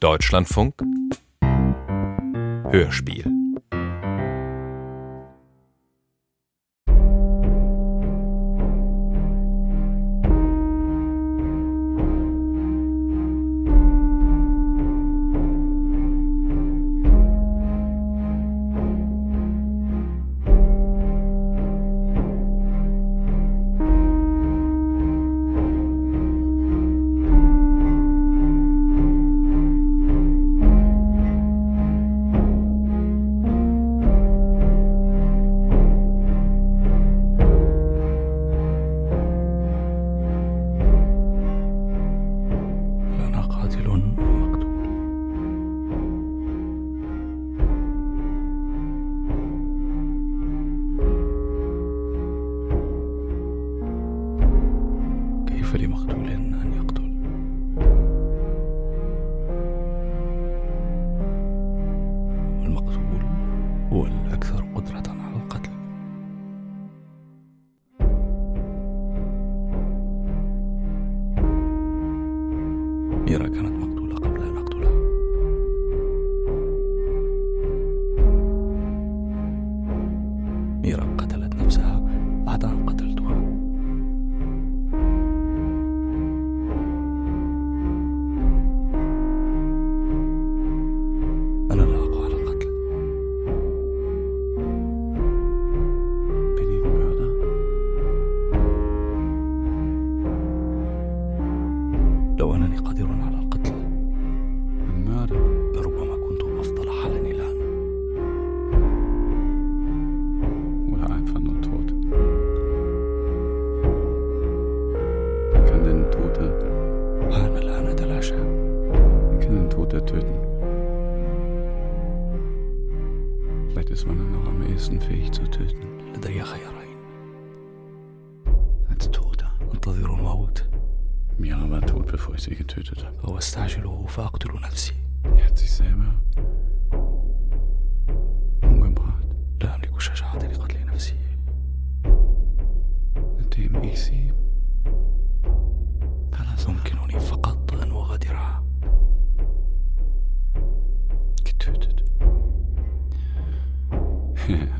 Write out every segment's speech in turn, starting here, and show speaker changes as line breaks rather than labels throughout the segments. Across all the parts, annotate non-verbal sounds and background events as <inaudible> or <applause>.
Deutschlandfunk. Hörspiel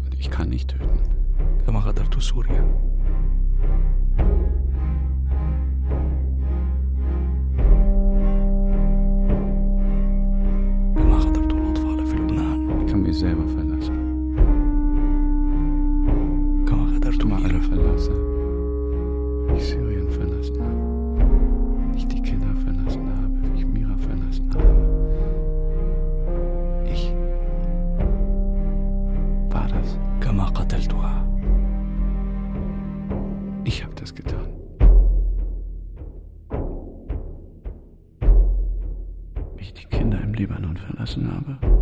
Und ich kann nicht töten.
كما غادرت سوريا كما غادرت الأطفال في لبنان
Ich kann mich selber verlassen. Libanon verlassen habe.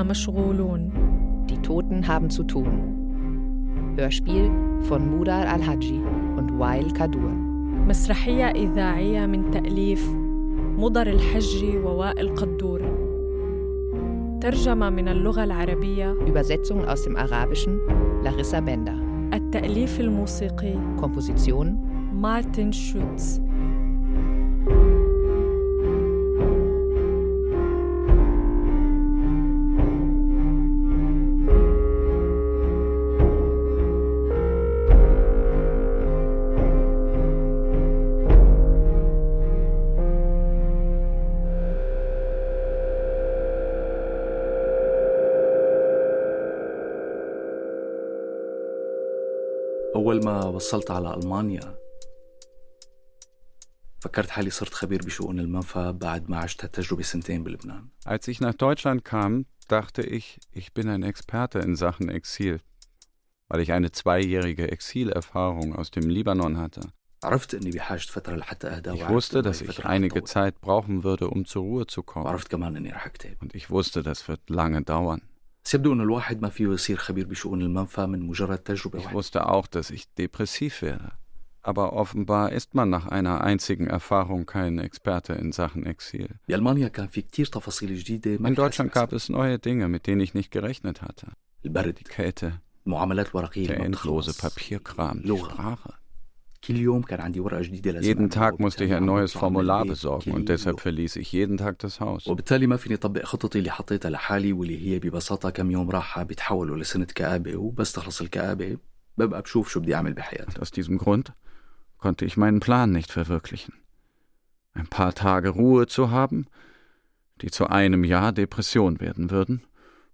الموتى مشغولون
Die Toten haben zu tun. Hörspiel von Mudar Al-Haji und Wael Kadur.
مسرحية إذاعية من تأليف مضر الحجي ووائل قدور ترجمة من اللغة العربية
Übersetzung aus dem Arabischen Larissa Bender.
التأليف الموسيقي
Komposition
مارتن شوتز
هالتجربة سنتين بلبنان
Als ich nach Deutschland kam, dachte ich, ich bin ein Experte in Sachen Exil, weil ich eine zweijährige Exilerfahrung aus dem Libanon hatte.
عرفت إني بحاجة فترة لحتى أهدى
Ich
وعرفت
wusste,
إنه
dass
هي
ich
فترة
einige
حتطول.
Zeit brauchen würde, um zur Ruhe zu kommen.
وعرفت كمان إني رح أكتئب
Und ich wusste, das wird lange dauern. Ich wusste auch, dass ich depressiv werde. Aber offenbar ist man nach einer einzigen Erfahrung kein Experte in Sachen Exil. In Deutschland gab es neue Dinge, mit denen ich nicht gerechnet hatte. Die Kälte, der endlose Papierkram, die Sprache. Jeden
أعملها،
Tag musste ich
وبالتالي
ein
عم
neues
بطلع من
Formular
البيت
besorgen
كل
und deshalb
يوم.
verließ ich jeden Tag das Haus.
وبالتالي ما فيني أطبق خططي اللي حطيتها لحالي واللي هي ببساطة كم يوم راحة بيتحولوا لسنة كآبة وبس تخلص الكآبة ببقى بشوف شو بدي أعمل بحياتي
Und aus diesem Grund konnte ich meinen Plan nicht verwirklichen. Ein paar Tage Ruhe zu haben, die zu einem Jahr Depression werden würden,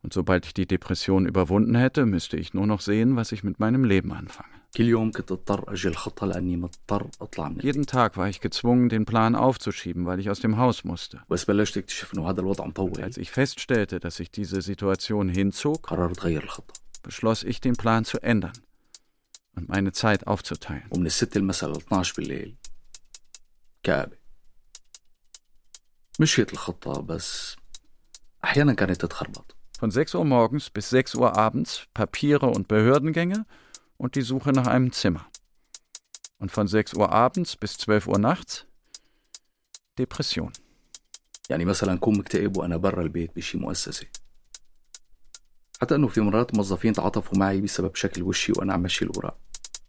und sobald ich die Depression überwunden hätte, müsste ich nur noch sehen, was ich mit meinem Leben anfange.
كل يوم كنت اضطر أجل الخطة لأني مضطر أطلع من البيت
Jeden Tag war ich gezwungen, den Plan aufzuschieben, weil ich aus dem Haus musste.
بس بلشت أكتشف إنه هذا الوضع
Und
مطول
als ich feststellte, dass sich diese Situation hinzog,
قررت أغير الخطة
beschloss ich, den Plan zu ändern und meine Zeit aufzuteilen.
ومن الستة المساء ل 12 بالليل كآبة مشيت الخطة بس أحيانا كانت تتخربط
Von 6 Uhr morgens bis 6 Uhr abends Papiere und Behördengänge und die Suche nach einem Zimmer. Und von 6 Uhr abends bis 12 Uhr nachts Depression.
يعني مثلا أكون مكتئب وأنا برا البيت بشي مؤسسة حتى أنه في مرات موظفين تعاطفوا معي بسبب شكل وشي وأنا عم مشي الأوراق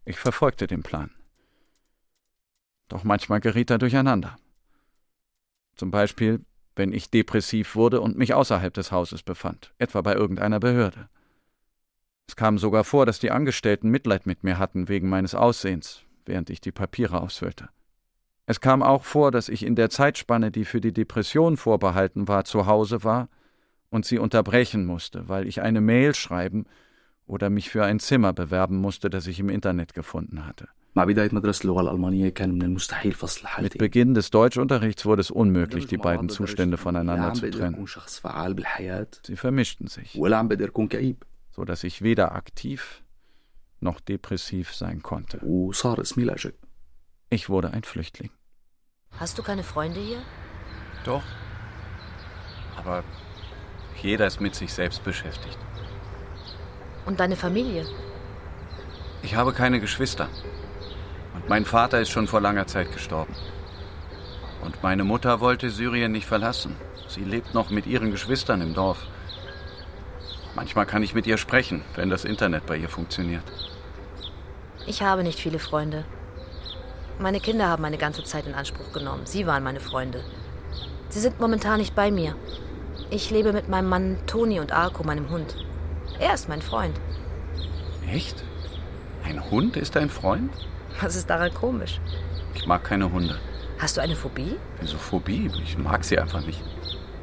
Ich verfolgte den Plan. Doch manchmal geriet er durcheinander. Zum Beispiel, wenn ich depressiv wurde und mich außerhalb des Hauses befand, etwa bei irgendeiner Behörde. Es kam sogar vor, dass die Angestellten Mitleid mit mir hatten wegen meines Aussehens, während ich die Papiere ausfüllte. Es kam auch vor, dass ich in der Zeitspanne, die für die Depression vorbehalten war, zu Hause war und sie unterbrechen musste, weil ich eine Mail schreiben oder mich für ein Zimmer bewerben musste, das ich im Internet gefunden hatte.
مع بداية مدرسة اللغة الألمانية كان من المستحيل فصل
Mit
حالتي
Beginn des Deutschunterrichts wurde es unmöglich, die
مع
beiden
بعض
Zustände
لدرجة
voneinander
لا عم
zu
بقدر
trennen.
أكون شخص فعال بالحياة
Sie vermischten sich,
ولا عم بقدر أكون كئيب
so dass ich weder aktiv noch depressiv sein konnte.
وصار اسمي لاجئ
Ich wurde ein Flüchtling.
Hast du keine Freunde hier?
Doch. Aber jeder ist mit sich selbst beschäftigt.
Und deine Familie?
Ich habe keine Geschwister. Mein Vater ist schon vor langer Zeit gestorben. Und meine Mutter wollte Syrien nicht verlassen. Sie lebt noch mit ihren Geschwistern im Dorf. Manchmal kann ich mit ihr sprechen, wenn das Internet bei ihr funktioniert.
Ich habe nicht viele Freunde. Meine Kinder haben meine ganze Zeit in Anspruch genommen. Sie waren meine Freunde. Sie sind momentan nicht bei mir. Ich lebe mit meinem Mann Toni und Arko, meinem Hund. Er ist mein Freund.
Echt? Ein Hund ist dein Freund?
Was ist daran komisch?
Ich mag keine Hunde.
Hast du eine Phobie?
Wieso Phobie? Ich mag sie einfach nicht.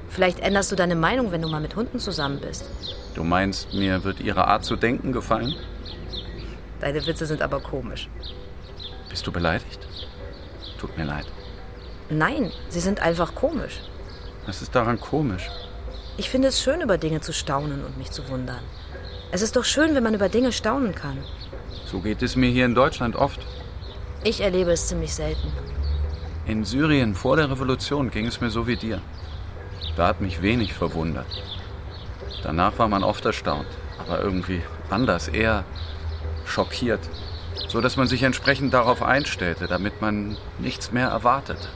Vielleicht änderst du deine Meinung, wenn du mal mit Hunden zusammen bist.
Du meinst, mir wird ihre Art zu denken gefallen?
Deine Witze sind aber komisch.
Bist du beleidigt? Tut mir leid.
Nein, sie sind einfach komisch.
Was ist daran komisch?
Ich finde es schön, über Dinge zu staunen und mich zu wundern. Es ist doch schön, wenn man über Dinge staunen kann.
So geht es mir hier in Deutschland oft.
Ich erlebe es ziemlich selten.
In Syrien vor der Revolution ging es mir so wie dir. Da hat mich wenig verwundert. Danach war man oft erstaunt, aber irgendwie anders, eher schockiert, so dass man sich entsprechend darauf einstellte, damit man nichts mehr erwartet.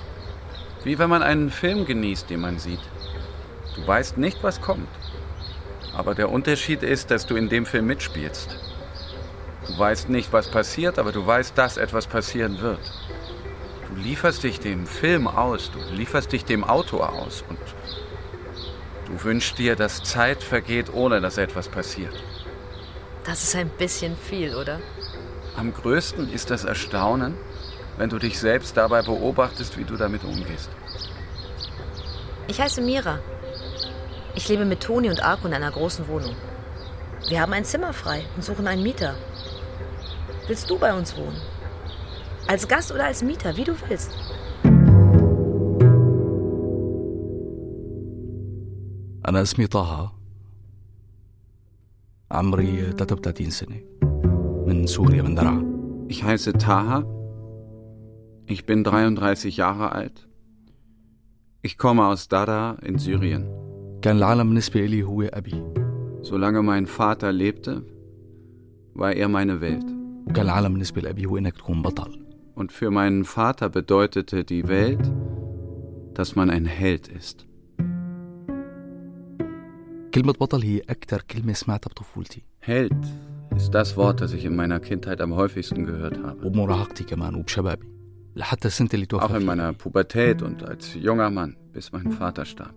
Wie wenn man einen Film genießt, den man sieht. Du weißt nicht, was kommt. Aber der Unterschied ist, dass du in dem Film mitspielst. Du weißt nicht, was passiert, aber du weißt, dass etwas passieren wird. Du lieferst dich dem Film aus, du lieferst dich dem Autor aus und du wünschst dir, dass Zeit vergeht, ohne dass etwas passiert.
Das ist ein bisschen viel, oder?
Am größten ist das Erstaunen, wenn du dich selbst dabei beobachtest, wie du damit umgehst.
Ich heiße Mira. Ich lebe mit Toni und Arko in einer großen Wohnung. Wir haben ein Zimmer frei und suchen einen Mieter Willst du bei uns wohnen? Als Gast oder als Mieter, wie du willst.
أنا اسمي طه عمري 33 سنة من سوريا من درعا
Ich heiße Taha, Ich bin 33 Jahre alt. Ich komme aus Dada in Syrien.
كان العالم بالنسبة إلي هو أبي
Solange mein Vater lebte, war er meine Welt.
وكان العالم بالنسبة لأبي هو إنك تكون بطل
Und für meinen Vater bedeutete die Welt, dass man ein Held ist.
كلمة بطل هي أكتر كلمة سمعتها بطفولتي
Held ist das Wort, das ich in meiner Kindheit am häufigsten gehört habe.
وبمراهقتي كمان وبشبابي لحتى السنة اللي توفى
Auch in
فيها.
meiner Pubertät und als junger Mann, bis mein Vater starb.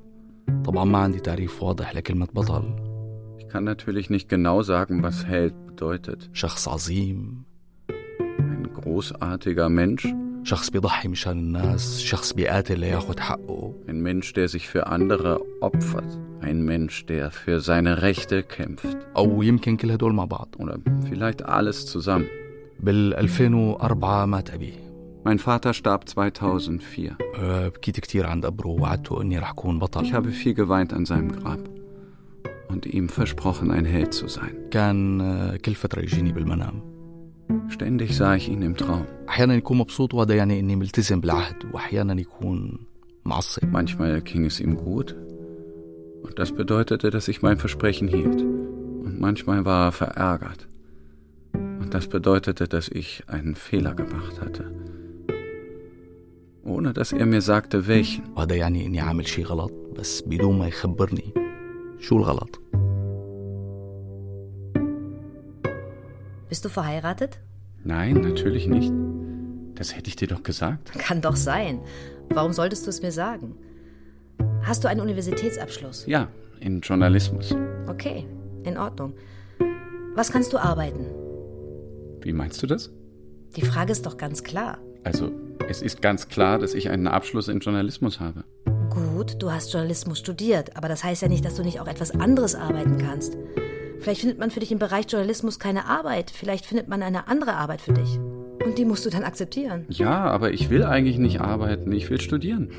طبعا ما عندي تعريف واضح لكلمة بطل
Ich kann natürlich nicht genau sagen, was Held bedeutet.
شخص عظيم
Ein großartiger Mensch,
شخص بيضحي مشان الناس شخص بيقاتل لياخد حقه
ein Mensch, der sich für andere opfert, ein Mensch, der für seine Rechte kämpft.
أو يمكن كل هدول مع بعض
Oder vielleicht alles zusammen.
بال 2004 مات أبي
Mein Vater starb 2004.
أه، بكيت كتير عند قبره ووعدته إني رح أكون
Ich
بطل
habe viel geweint an seinem Grab und ihm versprochen, ein Held zu sein.
كان أه، كل فترة يجيني بالمنام
Ständig sah ich ihn im Traum.
أحيانا يكون مبسوط وهذا يعني إني ملتزم بالعهد وأحيانا يكون معصب
Manchmal ging es ihm gut und das bedeutete, dass ich mein Versprechen hielt. Und manchmal war er verärgert und das bedeutete, dass ich einen Fehler gemacht hatte. Ohne dass er mir sagte, welchen.
وهذا يعني إني عامل شي غلط بس بدون ما يخبرني شو الغلط
Bist du verheiratet?
Nein, natürlich nicht. Das hätte ich dir doch gesagt.
Kann doch sein. Warum solltest du es mir sagen? Hast du einen Universitätsabschluss?
Ja, in Journalismus.
Okay, in Ordnung. Was kannst du arbeiten?
Wie meinst du das?
Die Frage ist doch ganz klar.
Also, es ist ganz klar, dass ich einen Abschluss in Journalismus habe.
Gut, du hast Journalismus studiert, aber das heißt ja nicht, dass du nicht auch etwas anderes arbeiten kannst. Vielleicht findet man für dich im Bereich Journalismus keine Arbeit, vielleicht findet man eine andere Arbeit für dich. Und die musst du dann akzeptieren.
Ja, aber ich will eigentlich nicht arbeiten, ich will studieren.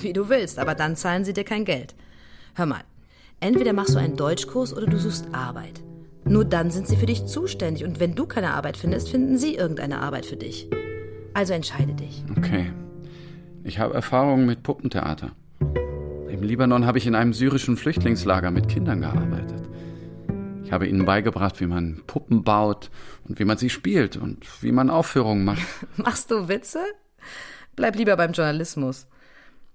Wie du willst, aber dann zahlen sie dir kein Geld. Hör mal, entweder machst du einen Deutschkurs oder du suchst Arbeit. Nur dann sind sie für dich zuständig und wenn du keine Arbeit findest, finden sie irgendeine Arbeit für dich. Also entscheide dich.
Okay. Ich habe Erfahrung mit Puppentheater. Im Libanon habe ich in einem syrischen Flüchtlingslager mit Kindern gearbeitet. Ich habe ihnen beigebracht, wie man Puppen baut und wie man sie spielt und wie man Aufführungen macht. <laughs>
Machst du Witze? Bleib lieber beim Journalismus.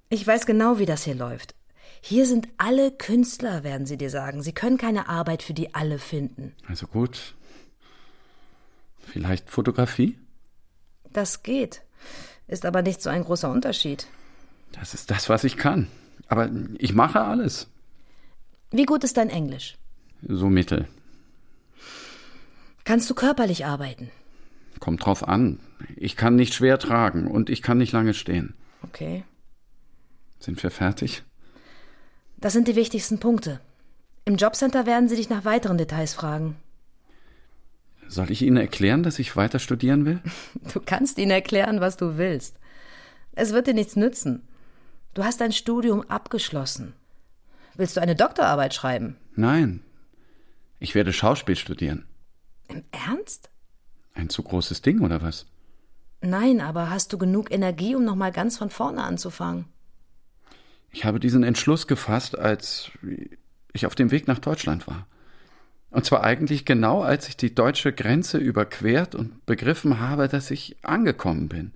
Ich weiß genau, wie das hier läuft. Hier sind alle Künstler, werden sie dir sagen. Sie können keine Arbeit für die alle finden.
Also gut. Vielleicht Fotografie?
Das geht. Ist aber nicht so ein großer Unterschied.
Das ist das, was ich kann. Aber ich mache alles.
Wie gut ist dein Englisch?
So mittel.
Kannst du körperlich arbeiten?
Kommt drauf an. Ich kann nicht schwer tragen und ich kann nicht lange stehen.
Okay.
Sind wir fertig?
Das sind die wichtigsten Punkte. Im Jobcenter werden sie dich nach weiteren Details fragen.
Soll ich Ihnen erklären, dass ich weiter studieren will? <laughs>
Du kannst ihnen erklären, was du willst. Es wird dir nichts nützen. Du hast dein Studium abgeschlossen. Willst du eine Doktorarbeit schreiben?
Nein. Ich werde Schauspiel studieren.
Im Ernst?
Ein zu großes Ding oder was?
Nein, aber hast du genug Energie, um nochmal ganz von vorne anzufangen?
Ich habe diesen Entschluss gefasst, als ich auf dem Weg nach Deutschland war. Und zwar eigentlich genau, als ich die deutsche Grenze überquert und begriffen habe, dass ich angekommen bin.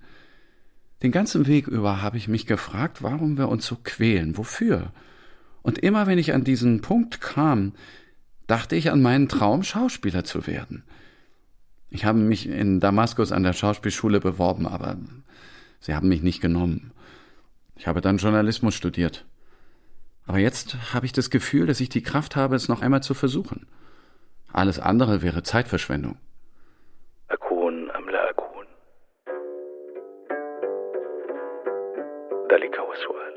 Den ganzen Weg über habe ich mich gefragt, warum wir uns so quälen, wofür. Und immer wenn ich an diesen Punkt kam, dachte ich an meinen Traum, Schauspieler zu werden. Ich habe mich in Damaskus an der Schauspielschule beworben, aber sie haben mich nicht genommen. Ich habe dann Journalismus studiert. Aber jetzt habe ich das Gefühl, dass ich die Kraft habe, es noch einmal zu versuchen. Alles andere wäre Zeitverschwendung.
Akon am Lagoon. Dalikawaswa.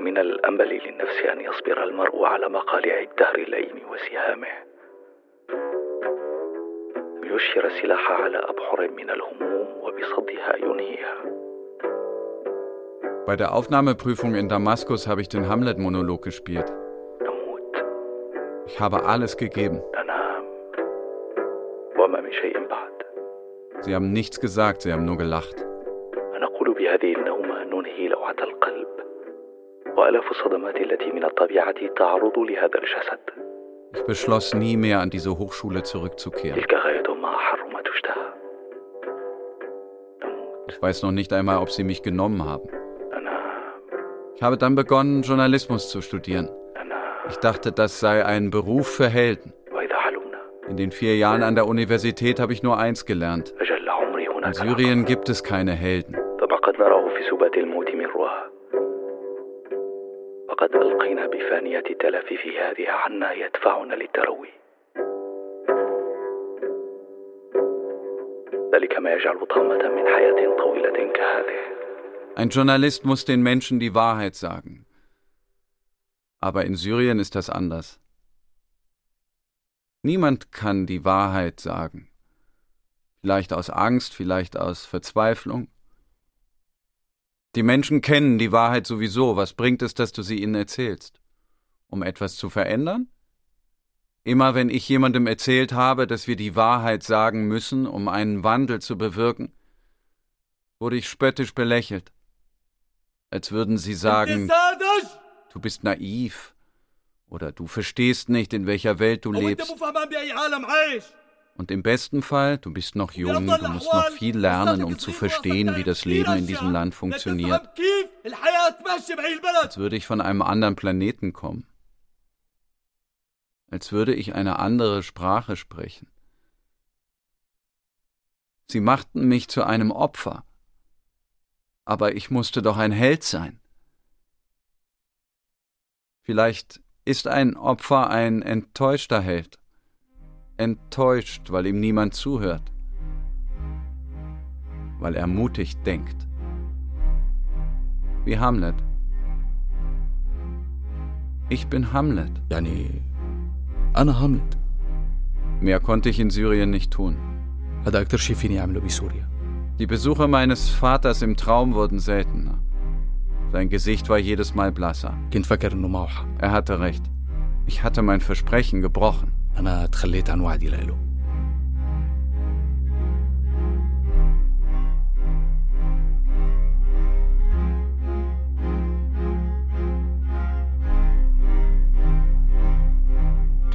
ذلك هو السؤال. أمن الأمل للنفس أن يصبر المرء على مقالع الدهر اللئيم وسهامه؟ ليشهر السلاح على أبحر من الهموم وبصدها ينهيها.
Bei der Aufnahmeprüfung in Damaskus habe ich den Hamlet-Monolog gespielt.
نموت
Ich habe alles gegeben.
ننام وما من شيء بعد
Sie haben nichts gesagt, sie haben nur gelacht.
وآلاف الصدمات التي من الطبيعة تعرض لهذا الجسد
Ich beschloss nie mehr an diese Hochschule zurückzukehren.
تلك غاية ما أحر ما تشتهى
Ich weiß noch nicht einmal, ob sie mich genommen haben.
أنا
Ich habe dann begonnen, Journalismus zu studieren.
أنا
Ich dachte, das sei ein Beruf für Helden.
وإذا حلمنا
In den vier Jahren an der Universität habe ich nur eins gelernt.
أجل عمري
In
هناك
Syrien gibt es keine Helden.
وقد ألقينا بفانية التلفيف هذه عنا يدفعنا للتروي ذلك ما يجعل طامة من حياة طويلة كهذه
Ein Journalist muss den Menschen die Wahrheit sagen. Aber in Syrien ist das anders. Niemand kann die Wahrheit sagen. Vielleicht aus Angst, vielleicht aus Verzweiflung. Die Menschen kennen die Wahrheit sowieso. Was bringt es, dass du sie ihnen erzählst? Um etwas zu verändern? Immer wenn ich jemandem erzählt habe, dass wir die Wahrheit sagen müssen, um einen Wandel zu bewirken, wurde ich spöttisch belächelt. Als würden sie sagen, du bist naiv oder du verstehst nicht, in welcher Welt du lebst. Und im besten Fall, du bist noch jung, du musst noch viel lernen, um zu verstehen, wie das Leben in diesem Land funktioniert. Als würde ich von einem anderen Planeten kommen. Als würde ich eine andere Sprache sprechen. Sie machten mich zu einem Opfer. Aber ich musste doch ein Held sein. Vielleicht ist ein Opfer ein enttäuschter Held enttäuscht, weil ihm niemand zuhört, weil er mutig denkt. Wie Hamlet. Ich bin Hamlet.
Ja, nee. Anna Hamlet.
Mehr konnte ich in Syrien nicht tun. Die Besuche meines Vaters im Traum wurden seltener. Sein Gesicht war jedes Mal blasser. Er hatte recht. Ich hatte mein Versprechen gebrochen.
أنا تخليت عن وعدي له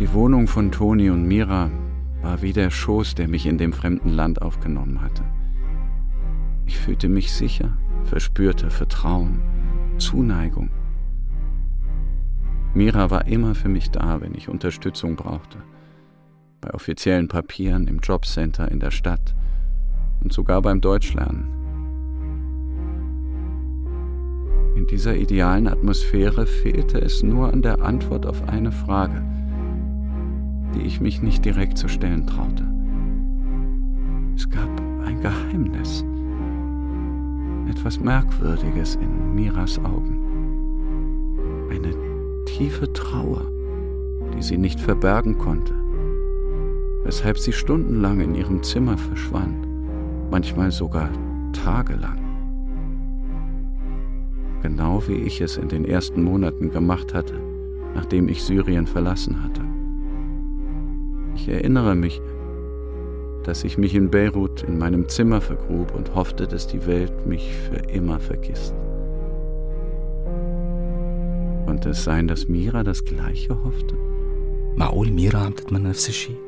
Die Wohnung von Toni und Mira war wie der Schoß, der mich in dem fremden Land aufgenommen hatte. Ich fühlte mich sicher, verspürte Vertrauen, Zuneigung. Mira war immer für mich da, wenn ich Unterstützung brauchte. Bei offiziellen Papieren, im Jobcenter, in der Stadt und sogar beim Deutschlernen. In dieser idealen Atmosphäre fehlte es nur an der Antwort auf eine Frage – die ich mich nicht direkt zu stellen traute. Es gab ein Geheimnis, etwas Merkwürdiges in Miras Augen, eine tiefe Trauer, die sie nicht verbergen konnte, weshalb sie stundenlang in ihrem Zimmer verschwand, manchmal sogar tagelang. Genau wie ich es in den ersten Monaten gemacht hatte, nachdem ich Syrien verlassen hatte. Ich erinnere mich, dass ich mich in Beirut in meinem Zimmer vergrub und hoffte, dass die Welt mich für immer vergisst. Konnte es sein, dass Mira das Gleiche hoffte?
معقول ميرا عم تتمنى نفس الشيء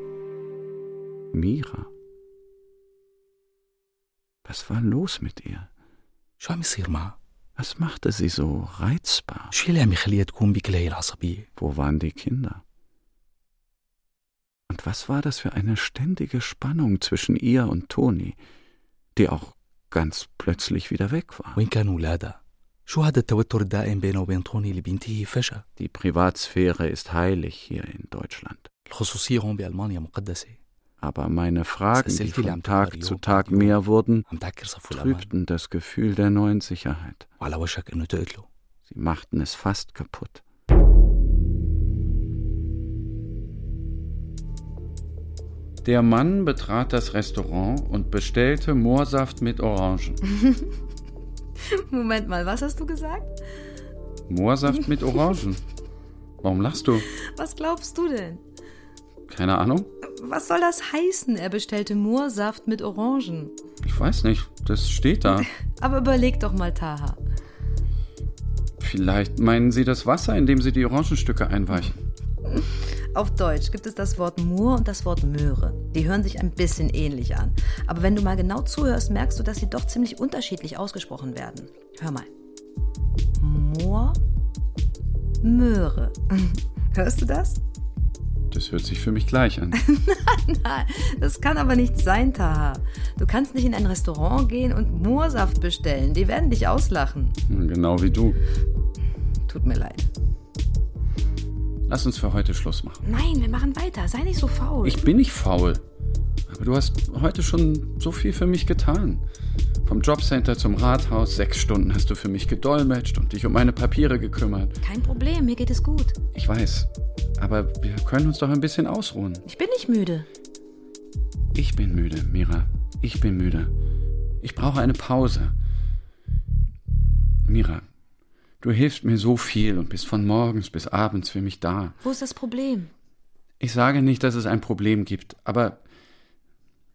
Mira? Was war los mit ihr?
شو عم يصير معها
Was machte sie so reizbar?
شو اللي عم يخليها تكون بكل هي العصبية
Wo waren die Kinder? Und was war das für eine ständige Spannung zwischen ihr und Toni, die auch ganz plötzlich wieder weg war?
وين كانوا ولادها شو هذا التوتر الدائم بينه وبين طوني اللي بينتهي فجأة
Die Privatsphäre ist heilig hier in Deutschland.
الخصوصية هون بألمانيا مقدسة
Aber meine Fragen, die von Tag zu Tag mehr wurden, trübten das Gefühl der neuen Sicherheit. Sie machten es fast kaputt. Der Mann betrat das Restaurant und bestellte Moorsaft mit Orangen. <laughs>
Moment mal, was hast du gesagt?
Moorsaft mit Orangen. <laughs> Warum lachst du?
Was glaubst du denn?
Keine Ahnung.
Was soll das heißen? Er bestellte Moorsaft mit Orangen.
Ich weiß nicht. Das steht da. <laughs>
Aber überleg doch mal, Taha.
Vielleicht meinen Sie das Wasser, in dem Sie die Orangenstücke einweichen.
Auf Deutsch gibt es das Wort Moor und das Wort Möhre. Die hören sich ein bisschen ähnlich an. Aber wenn du mal genau zuhörst, merkst du, dass sie doch ziemlich unterschiedlich ausgesprochen werden. Hör mal. Moor, Möhre. <laughs> Hörst du das?
Das hört sich für mich gleich an. <laughs>
Nein, das kann aber nicht sein, Taha. Du kannst nicht in ein Restaurant gehen und Moorsaft bestellen. Die werden dich auslachen.
Genau wie du.
Tut mir leid.
Lass uns für heute Schluss machen.
Nein, wir machen weiter. Sei nicht so faul.
Ich bin nicht faul. Du hast heute schon so viel für mich getan. Vom Jobcenter zum Rathaus, sechs Stunden hast du für mich gedolmetscht und dich um meine Papiere gekümmert.
Kein Problem, mir geht es gut.
Ich weiß. Aber wir können uns doch ein bisschen ausruhen.
Ich bin nicht müde.
Ich bin müde, Mira. Ich bin müde. Ich brauche eine Pause. Mira, du hilfst mir so viel und bist von morgens bis abends für mich da.
Wo ist das Problem?
Ich sage nicht, dass es ein Problem gibt, aber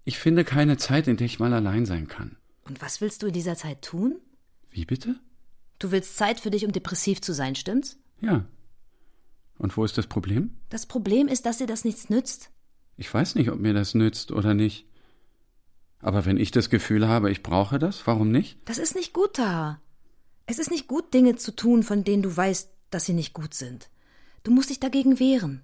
ich finde keine Zeit, in der ich mal allein sein kann.
Und was willst du in dieser Zeit tun?
Wie bitte?
Du willst Zeit für dich, um depressiv zu sein, stimmt's?
Ja. Und wo ist das Problem?
Das Problem ist, dass dir das nichts nützt.
Ich weiß nicht, ob mir das nützt oder nicht. Aber wenn ich das Gefühl habe, ich brauche das, warum nicht?
Das ist nicht gut, Taha. Es ist nicht gut, Dinge zu tun, von denen du weißt, dass sie nicht gut sind. Du musst dich dagegen wehren.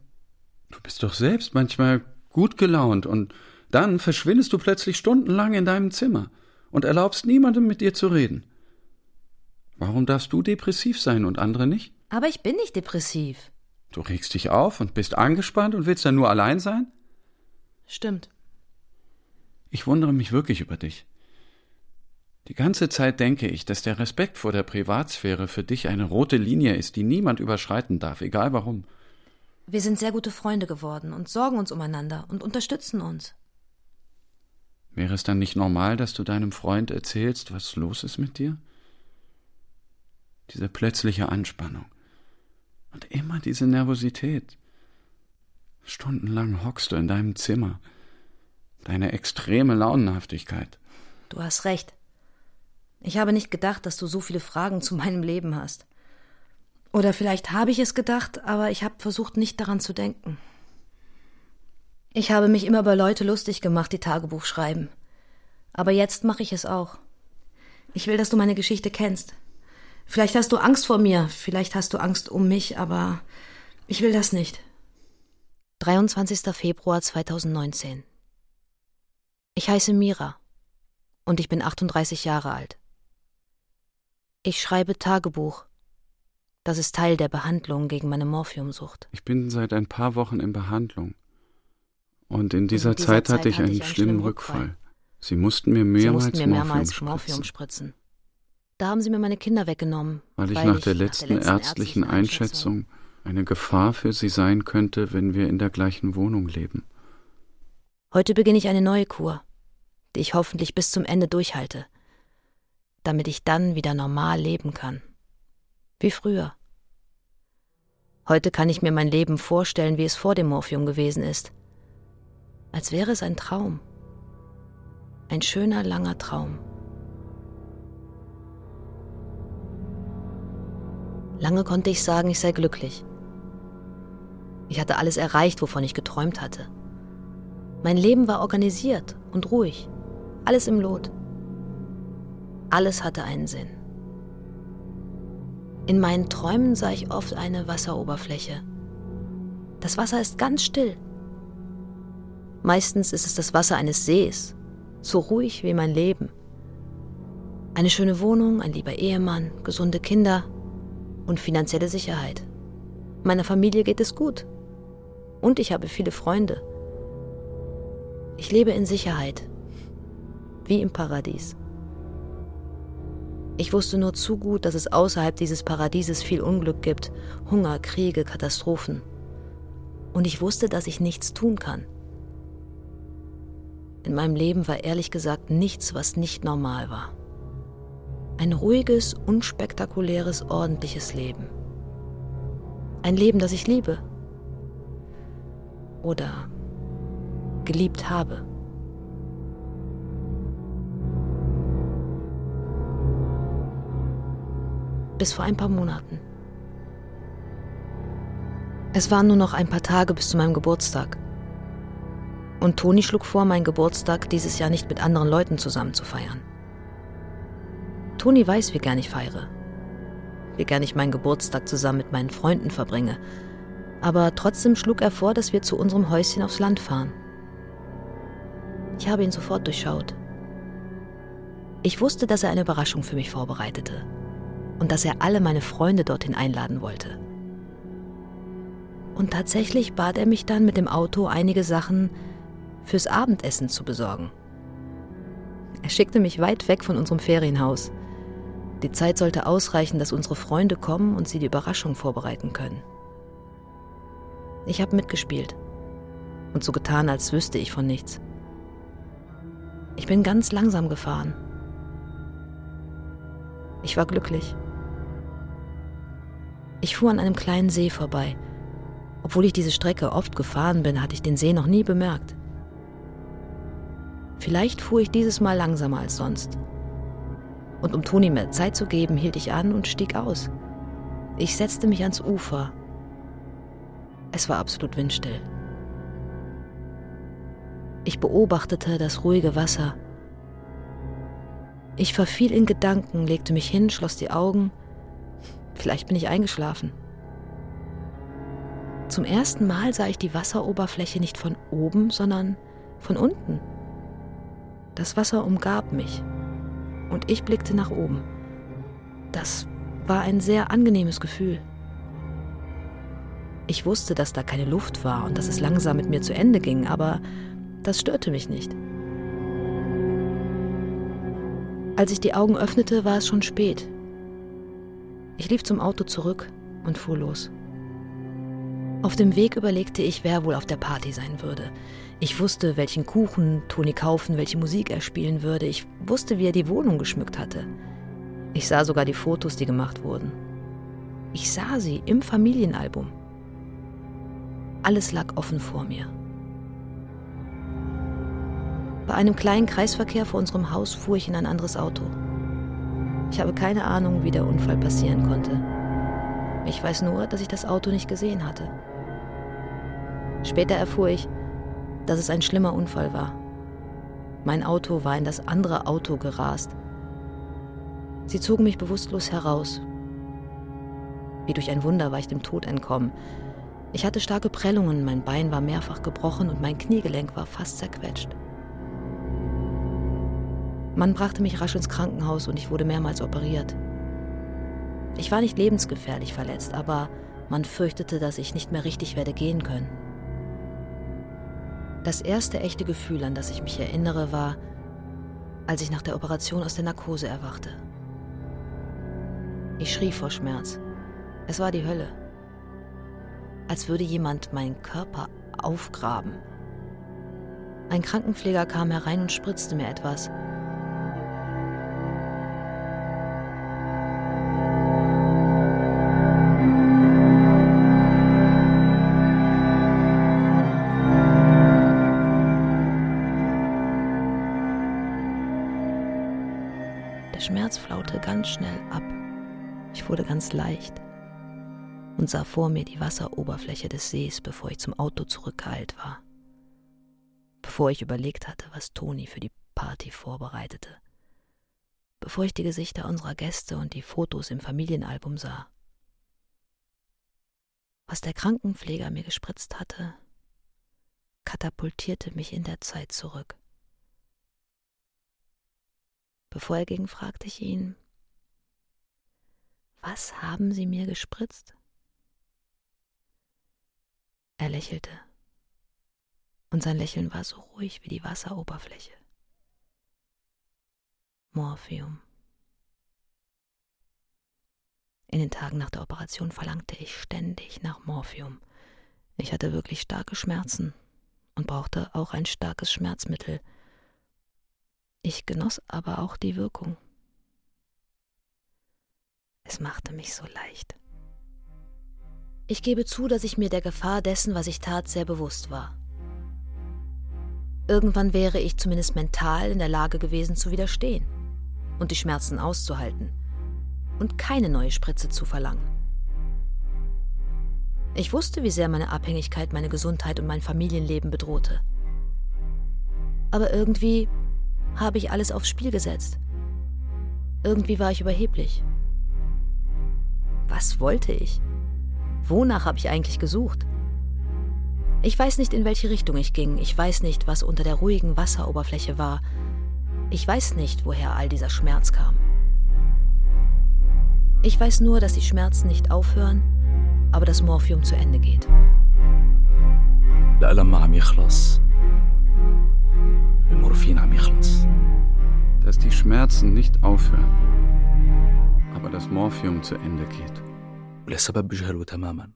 Du bist doch selbst manchmal gut gelaunt und dann verschwindest du plötzlich stundenlang in deinem Zimmer und erlaubst niemandem mit dir zu reden. Warum darfst du depressiv sein und andere nicht?
Aber ich bin nicht depressiv.
Du regst dich auf und bist angespannt und willst dann nur allein sein?
Stimmt.
Ich wundere mich wirklich über dich. Die ganze Zeit denke ich, dass der Respekt vor der Privatsphäre für dich eine rote Linie ist, die niemand überschreiten darf, egal warum.
Wir sind sehr gute Freunde geworden und sorgen uns umeinander und unterstützen uns.
Wäre es dann nicht normal, dass du deinem Freund erzählst, was los ist mit dir? Diese plötzliche Anspannung und immer diese Nervosität. Stundenlang hockst du in deinem Zimmer. Deine extreme Launenhaftigkeit.
Du hast recht. Ich habe nicht gedacht, dass du so viele Fragen zu meinem Leben hast. Oder vielleicht habe ich es gedacht, aber ich habe versucht, nicht daran zu denken. Ich habe mich immer über Leute lustig gemacht, die Tagebuch schreiben. Aber jetzt mache ich es auch. Ich will, dass du meine Geschichte kennst. Vielleicht hast du Angst vor mir, vielleicht hast du Angst um mich, aber ich will das nicht. 23. Februar 2019. Ich heiße Mira und ich bin 38 Jahre alt. Ich schreibe Tagebuch. Das ist Teil der Behandlung gegen meine Morphiumsucht.
Ich bin seit ein paar Wochen in Behandlung. Und in dieser,
In dieser
Zeit,
Zeit
hatte ich einen
einen
schlimmen Rückfall.
Rückfall.
Sie mussten mir mehrmals,
mussten mir mehrmals
Morphium
Morphium
spritzen,
spritzen. Da haben sie mir meine Kinder weggenommen,
weil ich nach der letzten ärztlichen Einschätzung eine Gefahr für sie sein könnte, wenn wir in der gleichen Wohnung leben.
Heute beginne ich eine neue Kur, die ich hoffentlich bis zum Ende durchhalte, damit ich dann wieder normal leben kann. Wie früher. Heute kann ich mir mein Leben vorstellen, wie es vor dem Morphium gewesen ist. Als wäre es ein Traum. Ein schöner, langer Traum. Lange konnte ich sagen, ich sei glücklich. Ich hatte alles erreicht, wovon ich geträumt hatte. Mein Leben war organisiert und ruhig, alles im Lot. Alles hatte einen Sinn. In meinen Träumen sah ich oft eine Wasseroberfläche. Das Wasser ist ganz still. Meistens ist es das Wasser eines Sees, so ruhig wie mein Leben. Eine schöne Wohnung, ein lieber Ehemann, gesunde Kinder und finanzielle Sicherheit. Meiner Familie geht es gut. Und ich habe viele Freunde. Ich lebe in Sicherheit, wie im Paradies. Ich wusste nur zu gut, dass es außerhalb dieses Paradieses viel Unglück gibt, Hunger, Kriege, Katastrophen. Und ich wusste, dass ich nichts tun kann. In meinem Leben war ehrlich gesagt nichts, was nicht normal war. Ein ruhiges, unspektakuläres, ordentliches Leben. Ein Leben, das ich liebe. Oder geliebt habe. Bis vor ein paar Monaten. Es waren nur noch ein paar Tage bis zu meinem Geburtstag. Und Toni schlug vor, meinen Geburtstag dieses Jahr nicht mit anderen Leuten zusammen zu feiern. Toni weiß, wie gern ich feiere. Wie gern ich meinen Geburtstag zusammen mit meinen Freunden verbringe. Aber trotzdem schlug er vor, dass wir zu unserem Häuschen aufs Land fahren. Ich habe ihn sofort durchschaut. Ich wusste, dass er eine Überraschung für mich vorbereitete und dass er alle meine Freunde dorthin einladen wollte. Und tatsächlich bat er mich dann mit dem Auto einige Sachen fürs Abendessen zu besorgen. Er schickte mich weit weg von unserem Ferienhaus. Die Zeit sollte ausreichen, dass unsere Freunde kommen und sie die Überraschung vorbereiten können. Ich habe mitgespielt und so getan, als wüsste ich von nichts. Ich bin ganz langsam gefahren. Ich war glücklich. Ich fuhr an einem kleinen See vorbei. Obwohl ich diese Strecke oft gefahren bin, hatte ich den See noch nie bemerkt. Vielleicht fuhr ich dieses Mal langsamer als sonst. Und um Toni mehr Zeit zu geben, hielt ich an und stieg aus. Ich setzte mich ans Ufer. Es war absolut windstill. Ich beobachtete das ruhige Wasser. Ich verfiel in Gedanken, legte mich hin, schloss die Augen. Vielleicht bin ich eingeschlafen. Zum ersten Mal sah ich die Wasseroberfläche nicht von oben, sondern von unten. Das Wasser umgab mich und ich blickte nach oben. Das war ein sehr angenehmes Gefühl. Ich wusste, dass da keine Luft war und dass es langsam mit mir zu Ende ging, aber das störte mich nicht. Als ich die Augen öffnete, war es schon spät. Ich lief zum Auto zurück und fuhr los. Auf dem Weg überlegte ich, wer wohl auf der Party sein würde. Ich wusste, welchen Kuchen Toni kaufen, welche Musik er spielen würde. Ich wusste, wie er die Wohnung geschmückt hatte. Ich sah sogar die Fotos, die gemacht wurden. Ich sah sie im Familienalbum. Alles lag offen vor mir. Bei einem kleinen Kreisverkehr vor unserem Haus fuhr ich in ein anderes Auto. Ich habe keine Ahnung, wie der Unfall passieren konnte. Ich weiß nur, dass ich das Auto nicht gesehen hatte. Später erfuhr ich, dass es ein schlimmer Unfall war. Mein Auto war in das andere Auto gerast. Sie zogen mich bewusstlos heraus. Wie durch ein Wunder war ich dem Tod entkommen. Ich hatte starke Prellungen, mein Bein war mehrfach gebrochen und mein Kniegelenk war fast zerquetscht. Man brachte mich rasch ins Krankenhaus und ich wurde mehrmals operiert. Ich war nicht lebensgefährlich verletzt, aber man fürchtete, dass ich nicht mehr richtig werde gehen können. Das erste echte Gefühl, an das ich mich erinnere, war, als ich nach der Operation aus der Narkose erwachte. Ich schrie vor Schmerz. Es war die Hölle. Als würde jemand meinen Körper aufgraben. Ein Krankenpfleger kam herein und spritzte mir etwas. Ich wurde ganz leicht und sah vor mir die Wasseroberfläche des Sees, bevor ich zum Auto zurückgeeilt war. Bevor ich überlegt hatte, was Toni für die Party vorbereitete. Bevor ich die Gesichter unserer Gäste und die Fotos im Familienalbum sah. Was der Krankenpfleger mir gespritzt hatte, katapultierte mich in der Zeit zurück. Bevor er ging, fragte ich ihn, was haben Sie mir gespritzt? Er lächelte, und sein Lächeln war so ruhig wie die Wasseroberfläche. Morphium. In den Tagen nach der Operation verlangte ich ständig nach Morphium. Ich hatte wirklich starke Schmerzen und brauchte auch ein starkes Schmerzmittel, ich genoss aber auch die Wirkung. Es machte mich so leicht. Ich gebe zu, dass ich mir der Gefahr dessen, was ich tat, sehr bewusst war. Irgendwann wäre ich zumindest mental in der Lage gewesen zu widerstehen und die Schmerzen auszuhalten und keine neue Spritze zu verlangen. Ich wusste, wie sehr meine Abhängigkeit meine Gesundheit und mein Familienleben bedrohte. Aber irgendwie habe ich alles aufs Spiel gesetzt. Irgendwie war ich überheblich. Was wollte ich? Wonach habe ich eigentlich gesucht? Ich weiß nicht, in welche Richtung ich ging. Ich weiß nicht, was unter der ruhigen Wasseroberfläche war. Ich weiß nicht, woher all dieser Schmerz kam. Ich weiß nur, dass die Schmerzen nicht aufhören, aber das Morphium zu Ende geht.
الألم ما عم يخلص المورفين عم يخلص
Dass die Schmerzen nicht aufhören, aber das Morphium zu Ende geht.
ولسبب بجهله تماما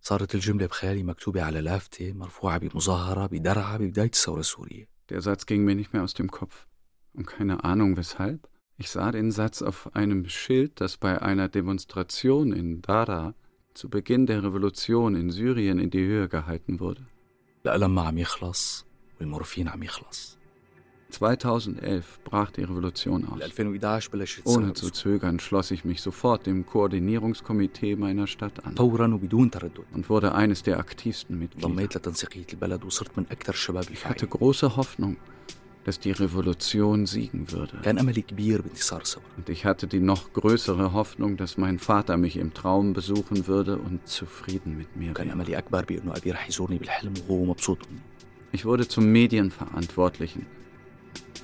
صارت الجملة بخيالي مكتوبة على لافتة مرفوعة بمظاهرة بدرعا ببداية الثورة السورية
Der Satz ging mir nicht mehr aus dem Kopf. Und keine Ahnung weshalb. Ich sah den Satz auf einem Schild, das bei einer Demonstration in Dara zu Beginn der Revolution in Syrien in die Höhe gehalten wurde.
الألم ما عم يخلص والمورفين عم يخلص
2011 brach die Revolution aus. Ohne zu zögern schloss ich mich sofort dem Koordinierungskomitee meiner Stadt an und wurde eines der aktivsten Mitglieder. Ich hatte große Hoffnung, dass die Revolution siegen würde. Und ich hatte die noch größere Hoffnung, dass mein Vater mich im Traum besuchen würde und zufrieden mit mir wäre. Ich wurde zum Medienverantwortlichen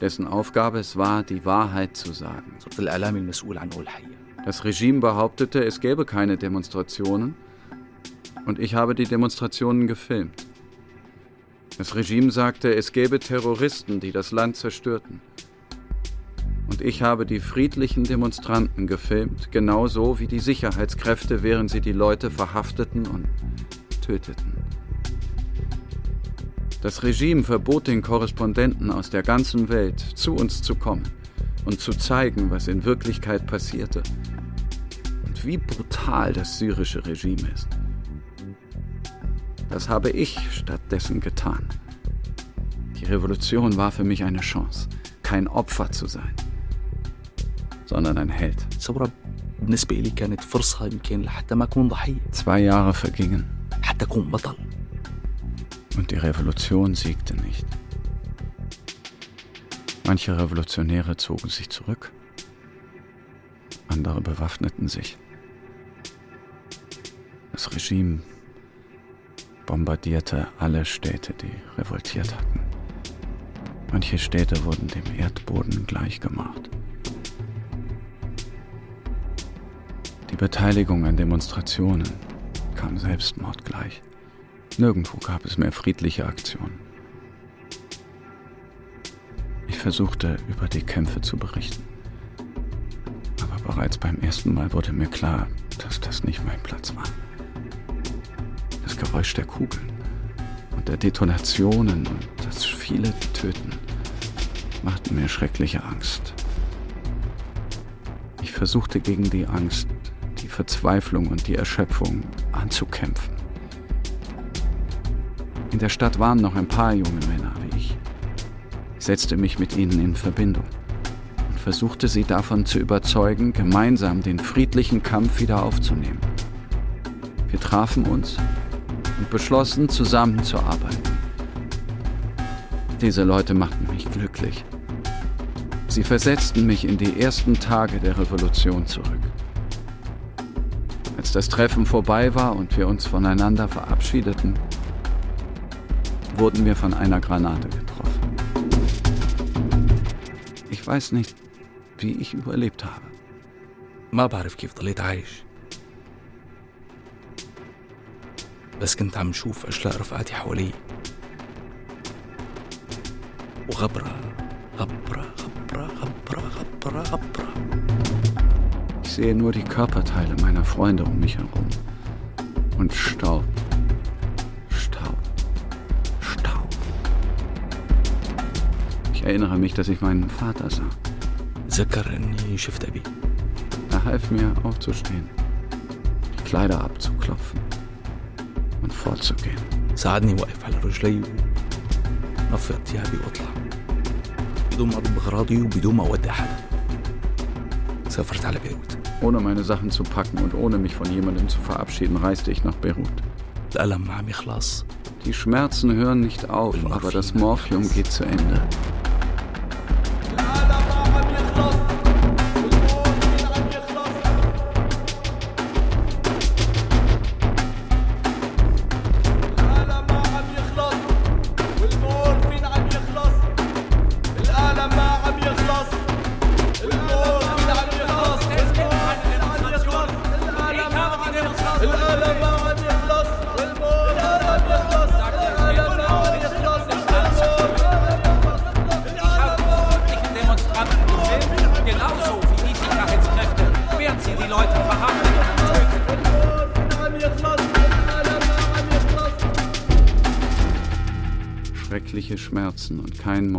dessen Aufgabe es war, die Wahrheit zu sagen. Das Regime behauptete, es gäbe keine Demonstrationen und ich habe die Demonstrationen gefilmt. Das Regime sagte, es gäbe Terroristen, die das Land zerstörten. Und ich habe die friedlichen Demonstranten gefilmt, genauso wie die Sicherheitskräfte, während sie die Leute verhafteten und töteten. Das Regime verbot den Korrespondenten aus der ganzen Welt, zu uns zu kommen und zu zeigen, was in Wirklichkeit passierte. Und wie brutal das syrische Regime ist. Das habe ich stattdessen getan. Die Revolution war für mich eine Chance, kein Opfer zu sein, sondern ein Held. Zwei Jahre vergingen und die Revolution siegte nicht. Manche Revolutionäre zogen sich zurück, andere bewaffneten sich. Das Regime bombardierte alle Städte, die revoltiert hatten. Manche Städte wurden dem Erdboden gleichgemacht. Die Beteiligung an Demonstrationen kam Selbstmord gleich. Nirgendwo gab es mehr friedliche Aktionen. Ich versuchte, über die Kämpfe zu berichten. Aber bereits beim ersten Mal wurde mir klar, dass das nicht mein Platz war. Das Geräusch der Kugeln und der Detonationen und das viele Töten machten mir schreckliche Angst. Ich versuchte gegen die Angst, die Verzweiflung und die Erschöpfung anzukämpfen. In der Stadt waren noch ein paar junge Männer wie ich. Ich setzte mich mit ihnen in Verbindung und versuchte sie davon zu überzeugen, gemeinsam den friedlichen Kampf wieder aufzunehmen. Wir trafen uns und beschlossen, zusammenzuarbeiten. Diese Leute machten mich glücklich. Sie versetzten mich in die ersten Tage der Revolution zurück. Als das Treffen vorbei war und wir uns voneinander verabschiedeten, wurden wir von einer Granate getroffen. Ich weiß nicht, wie ich überlebt habe.
ما بعرف كيف ضليت عايش بس كنت عم شوف أشلاء رفقاتي حوالي وغبرة غبرة غبرة غبرة غبرة غبرة
Ich sehe nur die Körperteile meiner Freunde um mich herum. Und Staub. Staub. erinnere mich, dass ich meinen Vater sah.
تذكر إني شفت أبي
Er half mir aufzustehen, die Kleider abzuklopfen und fortzugehen.
ساعدني وقف على رجلي نفض ثيابي واطلع بدون ما اضب اغراضي وبدون ما اودع حدا سافرت على بيروت
Ohne meine Sachen zu packen und ohne mich von jemandem zu verabschieden, reiste ich nach Beirut.
الألم ما عم يخلص
Die Schmerzen hören nicht auf, aber das Morphium geht zu Ende.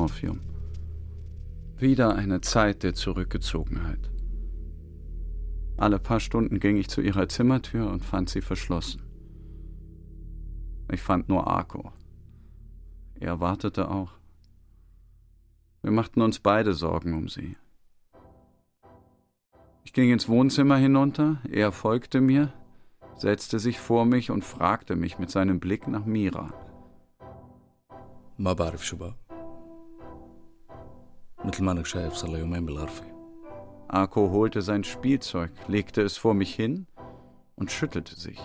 Morphium. Wieder eine Zeit der Zurückgezogenheit. Alle paar Stunden ging ich zu ihrer Zimmertür und fand sie verschlossen. Ich fand nur Arko. Er wartete auch. Wir machten uns beide Sorgen um sie. Ich ging ins Wohnzimmer hinunter, er folgte mir, setzte sich vor mich und fragte mich mit seinem Blick nach Mira.
ما بعرف شو بقى مثل ما انك شايف صار له يومين بالغرفة
Arko holte sein Spielzeug, legte es vor mich hin und schüttelte sich.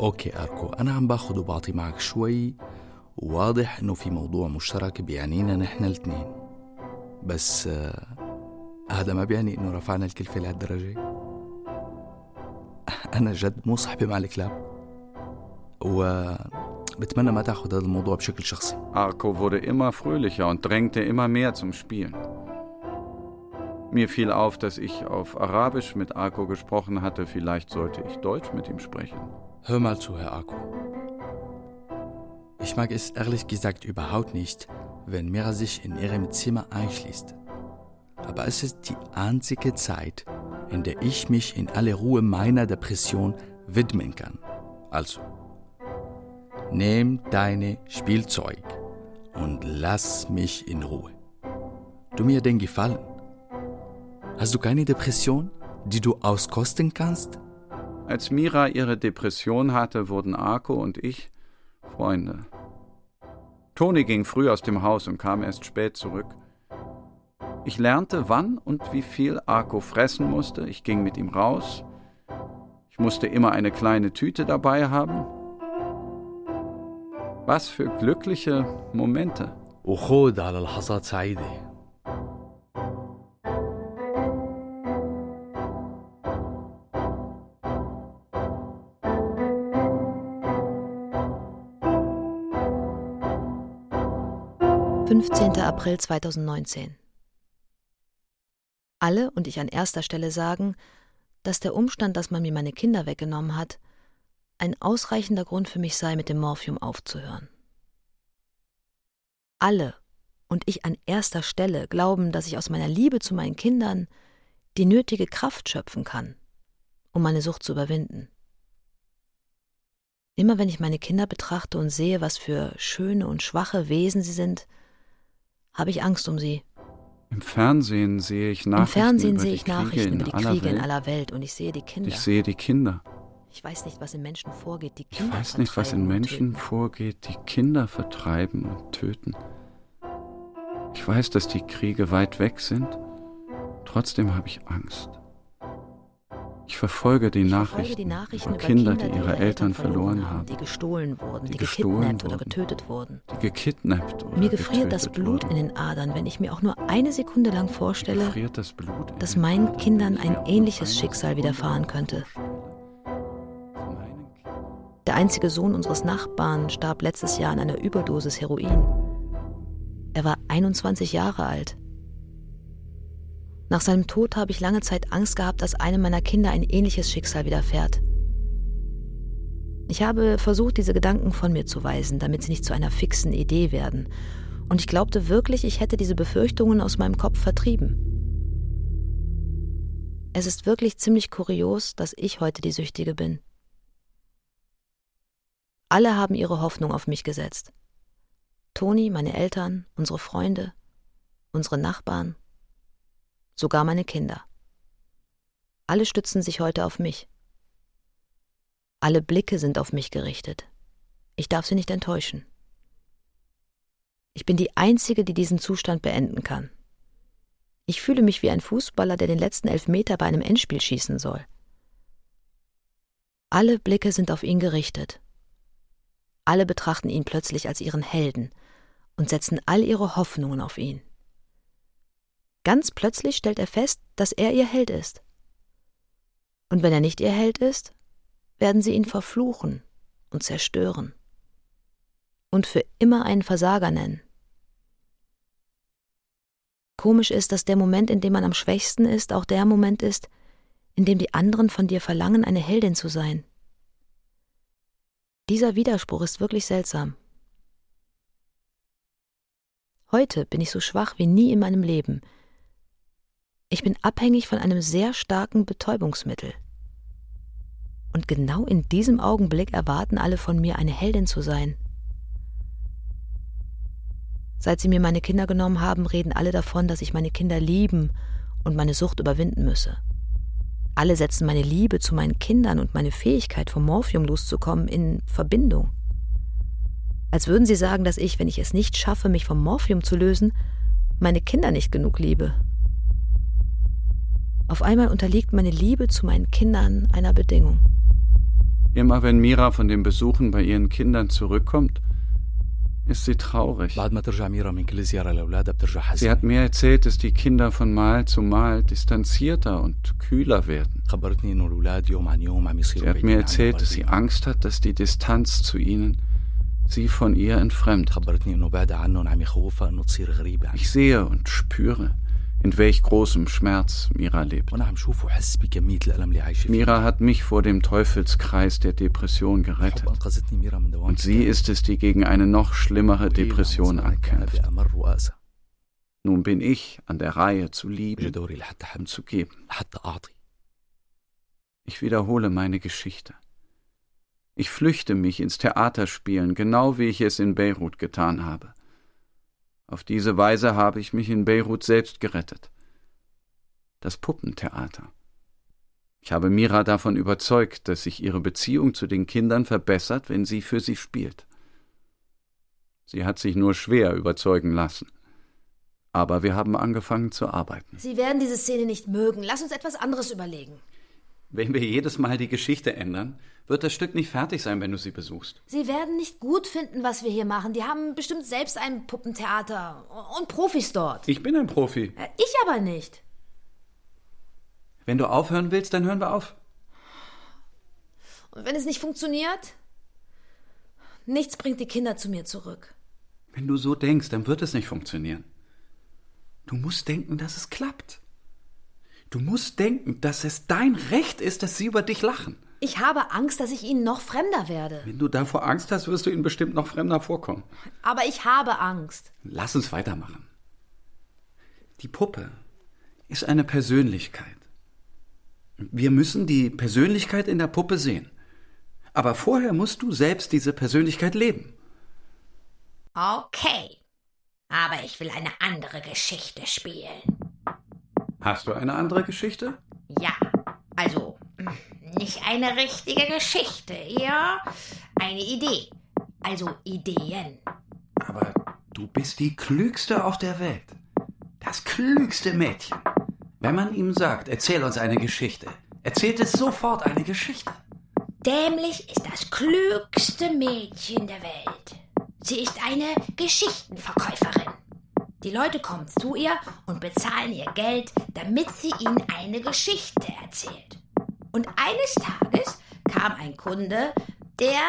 أوكي اركو أنا عم باخد وبعطي معك شوي وواضح انه في موضوع مشترك بيعنينا نحن الاثنين بس آه، هذا ما بيعني انه رفعنا الكلفة لهالدرجة أنا جد مو صاحبي مع الكلاب وبتمنى ما تاخد هذا الموضوع بشكل شخصي
Arko wurde immer fröhlicher und drängte immer mehr zum Spielen. Mir fiel auf, dass ich auf Arabisch mit Arko gesprochen hatte, vielleicht sollte ich Deutsch mit ihm sprechen.
Hör mal zu, Herr Akku. Ich mag es ehrlich gesagt überhaupt nicht, wenn Mira sich in ihrem Zimmer einschließt. Aber es ist die einzige Zeit, in der ich mich in aller Ruhe meiner Depression widmen kann. Also, nimm deine Spielzeug und lass mich in Ruhe. Du mir den Gefallen. Hast du keine Depression, die du auskosten kannst?
Als Mira ihre Depression hatte, wurden Arko und ich Freunde. Toni ging früh aus dem Haus und kam erst spät zurück. Ich lernte, wann und wie viel Arko fressen musste. Ich ging mit ihm raus. Ich musste immer eine kleine Tüte dabei haben. Was für glückliche Momente.
وخود على لحظات سعيدة
April 15. April 2019. Alle und ich an erster Stelle sagen, dass der Umstand, dass man mir meine Kinder weggenommen hat, ein ausreichender Grund für mich sei, mit dem Morphium aufzuhören. Alle und ich an erster Stelle glauben, dass ich aus meiner Liebe zu meinen Kindern die nötige Kraft schöpfen kann, um meine Sucht zu überwinden. Immer wenn ich meine Kinder betrachte und sehe, was für schöne und schwache Wesen sie sind, habe ich Angst um sie.
Im Fernsehen sehe ich Nachrichten
Im Fernsehen
über
sehe
die
ich
Kriege
Nachrichten
in
über die
aller
Kriege in
Welt.
aller Welt und ich sehe die Kinder.
Ich sehe die Kinder.
Ich weiß nicht, was in Menschen vorgeht, die
Ich
Kinder
weiß nicht, was in
vertreiben und
Menschen
töten.
vorgeht, die Kinder vertreiben und töten. Ich weiß, dass die Kriege weit weg sind. Trotzdem habe ich Angst. Ich verfolge die,
Ich
Nachrichten,
die Nachrichten
über
über
Kinder, die ihre Eltern verloren haben,
die gestohlen wurden,
Die
die,
gestohlen
gekidnappt oder getötet wurden.
die gekidnappt oder
Mir gefriert das Blut
wurden.
in den Adern, wenn ich mir auch nur eine Sekunde lang vorstelle,
das
dass meinen Kindern
ich
ein ähnliches Schicksal widerfahren könnte. Der einzige Sohn unseres Nachbarn starb letztes Jahr an einer Überdosis Heroin. Er war 21 Jahre alt. Nach seinem Tod habe ich lange Zeit Angst gehabt, dass einem meiner Kinder ein ähnliches Schicksal widerfährt. Ich habe versucht, diese Gedanken von mir zu weisen, damit sie nicht zu einer fixen Idee werden. Und ich glaubte wirklich, ich hätte diese Befürchtungen aus meinem Kopf vertrieben. Es ist wirklich ziemlich kurios, dass ich heute die Süchtige bin. Alle haben ihre Hoffnung auf mich gesetzt. Toni, meine Eltern, unsere Freunde, unsere Nachbarn, sogar meine Kinder. Alle stützen sich heute auf mich. Alle Blicke sind auf mich gerichtet. Ich darf sie nicht enttäuschen. Ich bin die Einzige, die diesen Zustand beenden kann. Ich fühle mich wie ein Fußballer, der den letzten Elfmeter bei einem Endspiel schießen soll. Alle Blicke sind auf ihn gerichtet. Alle betrachten ihn plötzlich als ihren Helden und setzen all ihre Hoffnungen auf ihn. Ganz plötzlich stellt er fest, dass er ihr Held ist. Und wenn er nicht ihr Held ist, werden sie ihn verfluchen und zerstören und für immer einen Versager nennen. Komisch ist, dass der Moment, in dem man am schwächsten ist, auch der Moment ist, in dem die anderen von dir verlangen, eine Heldin zu sein. Dieser Widerspruch ist wirklich seltsam. Heute bin ich so schwach wie nie in meinem Leben. Ich bin abhängig von einem sehr starken Betäubungsmittel. Und genau in diesem Augenblick erwarten alle von mir, eine Heldin zu sein. Seit sie mir meine Kinder genommen haben, reden alle davon, dass ich meine Kinder lieben und meine Sucht überwinden müsse. Alle setzen meine Liebe zu meinen Kindern und meine Fähigkeit, vom Morphium loszukommen, in Verbindung. Als würden sie sagen, dass ich, wenn ich es nicht schaffe, mich vom Morphium zu lösen, meine Kinder nicht genug liebe. Auf einmal unterliegt meine Liebe zu meinen Kindern einer Bedingung.
Immer wenn Mira von den Besuchen bei ihren Kindern zurückkommt, ist sie traurig. Sie hat mir erzählt, dass die Kinder von Mal zu Mal distanzierter und kühler werden. Sie hat mir erzählt, dass sie Angst hat, dass die Distanz zu ihnen sie von ihr entfremdet. Ich sehe und spüre, in welch großem Schmerz Mira lebt. Mira hat mich vor dem Teufelskreis der Depression gerettet. Und sie ist es, die gegen eine noch schlimmere Depression ankämpft. Nun bin ich an der Reihe zu lieben und zu geben. Ich wiederhole meine Geschichte. Ich flüchte mich ins Theaterspielen, genau wie ich es in Beirut getan habe. Auf diese Weise habe ich mich in Beirut selbst gerettet. Das Puppentheater. Ich habe Mira davon überzeugt, dass sich ihre Beziehung zu den Kindern verbessert, wenn sie für sie spielt. Sie hat sich nur schwer überzeugen lassen. Aber wir haben angefangen zu arbeiten.
Sie werden diese Szene nicht mögen. Lass uns etwas anderes überlegen.
Wenn wir jedes Mal die Geschichte ändern, wird das Stück nicht fertig sein, wenn du sie besuchst.
Sie werden nicht gut finden, was wir hier machen. Die haben bestimmt selbst ein Puppentheater und Profis dort.
Ich bin ein Profi.
Äh, Ich aber nicht.
Wenn du aufhören willst, dann hören wir auf.
Und wenn es nicht funktioniert? Nichts bringt die Kinder zu mir zurück.
Wenn du so denkst, dann wird es nicht funktionieren. Du musst denken, dass es klappt. Du musst denken, dass es dein Recht ist, dass sie über dich lachen.
Ich habe Angst, dass ich ihnen noch fremder werde.
Wenn du davor Angst hast, wirst du ihnen bestimmt noch fremder vorkommen.
Aber ich habe Angst.
Lass uns weitermachen. Die Puppe ist eine Persönlichkeit. Wir müssen die Persönlichkeit in der Puppe sehen. Aber vorher musst du selbst diese Persönlichkeit leben.
Okay. Aber ich will eine andere Geschichte spielen.
Hast du eine andere Geschichte?
Ja, also mm, nicht eine richtige Geschichte, eher eine Idee. Also Ideen.
Aber du bist die klügste auf der Welt. Das klügste Mädchen. Wenn man ihm sagt, erzähl uns eine Geschichte, erzählt es sofort eine Geschichte.
Dämlich ist das klügste Mädchen der Welt. Sie ist eine Geschichtenverkäuferin. Die Leute kommen zu ihr und bezahlen ihr Geld, damit sie ihnen eine Geschichte erzählt. Und eines Tages kam ein Kunde, der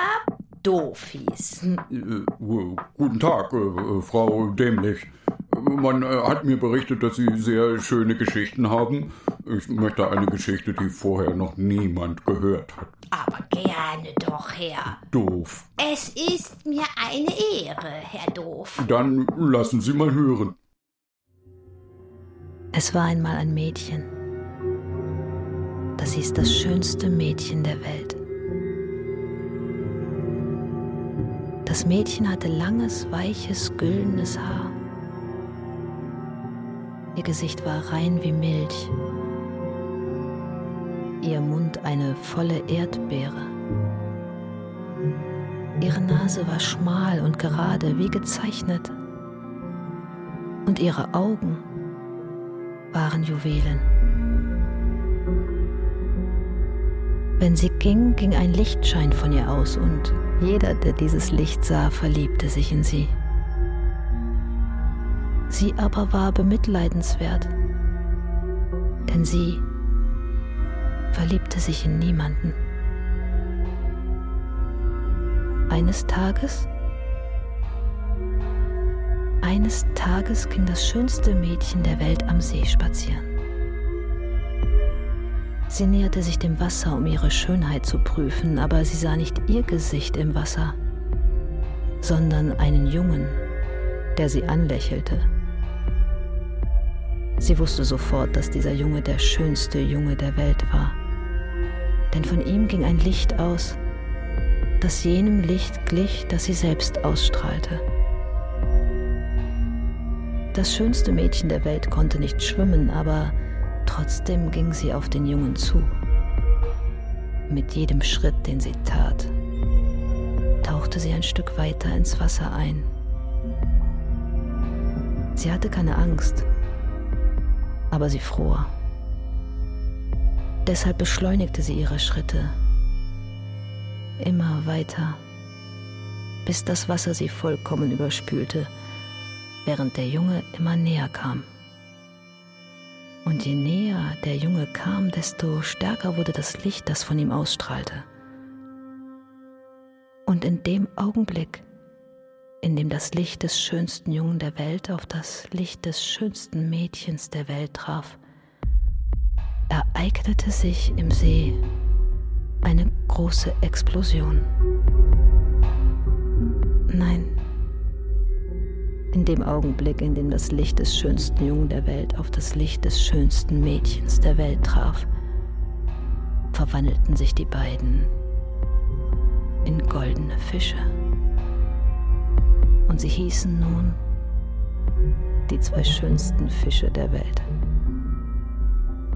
doof hieß.
Äh, guten Tag, äh, Frau Dämlich. Man äh, hat mir berichtet, dass Sie sehr schöne Geschichten haben. Ich möchte eine Geschichte, die vorher noch niemand gehört hat.
Aber gerne doch, Herr.
Doof.
Es ist mir eine Ehre, Herr Doof.
Dann lassen Sie mal hören.
Es war einmal ein Mädchen. Das hieß das schönste Mädchen der Welt. Das Mädchen hatte langes, weiches, güldenes Haar. Ihr Gesicht war rein wie Milch. Ihr Mund eine volle Erdbeere. Ihre Nase war schmal und gerade wie gezeichnet. Und ihre Augen waren Juwelen. Wenn sie ging, ging ein Lichtschein von ihr aus und jeder, der dieses Licht sah, verliebte sich in sie. Sie aber war bemitleidenswert, denn sie verliebte sich in niemanden. Eines Tages, eines Tages ging das schönste Mädchen der Welt am See spazieren. Sie näherte sich dem Wasser, um ihre Schönheit zu prüfen, aber sie sah nicht ihr Gesicht im Wasser, sondern einen Jungen, der sie anlächelte. Sie wusste sofort, dass dieser Junge der schönste Junge der Welt war. Denn von ihm ging ein Licht aus, das jenem Licht glich, das sie selbst ausstrahlte. Das schönste Mädchen der Welt konnte nicht schwimmen, aber Trotzdem ging sie auf den Jungen zu. Mit jedem Schritt, den sie tat, tauchte sie ein Stück weiter ins Wasser ein. Sie hatte keine Angst, aber sie fror. Deshalb beschleunigte sie ihre Schritte immer weiter, bis das Wasser sie vollkommen überspülte, während der Junge immer näher kam. Und je näher der Junge kam, desto stärker wurde das Licht, das von ihm ausstrahlte. Und in dem Augenblick, in dem das Licht des schönsten Jungen der Welt auf das Licht des schönsten Mädchens der Welt traf, ereignete sich im See eine große Explosion. Nein, in dem Augenblick, in dem das Licht des schönsten Jungen der Welt auf das Licht des schönsten Mädchens der Welt traf, verwandelten sich die beiden in goldene Fische. Und sie hießen nun die zwei schönsten Fische der Welt.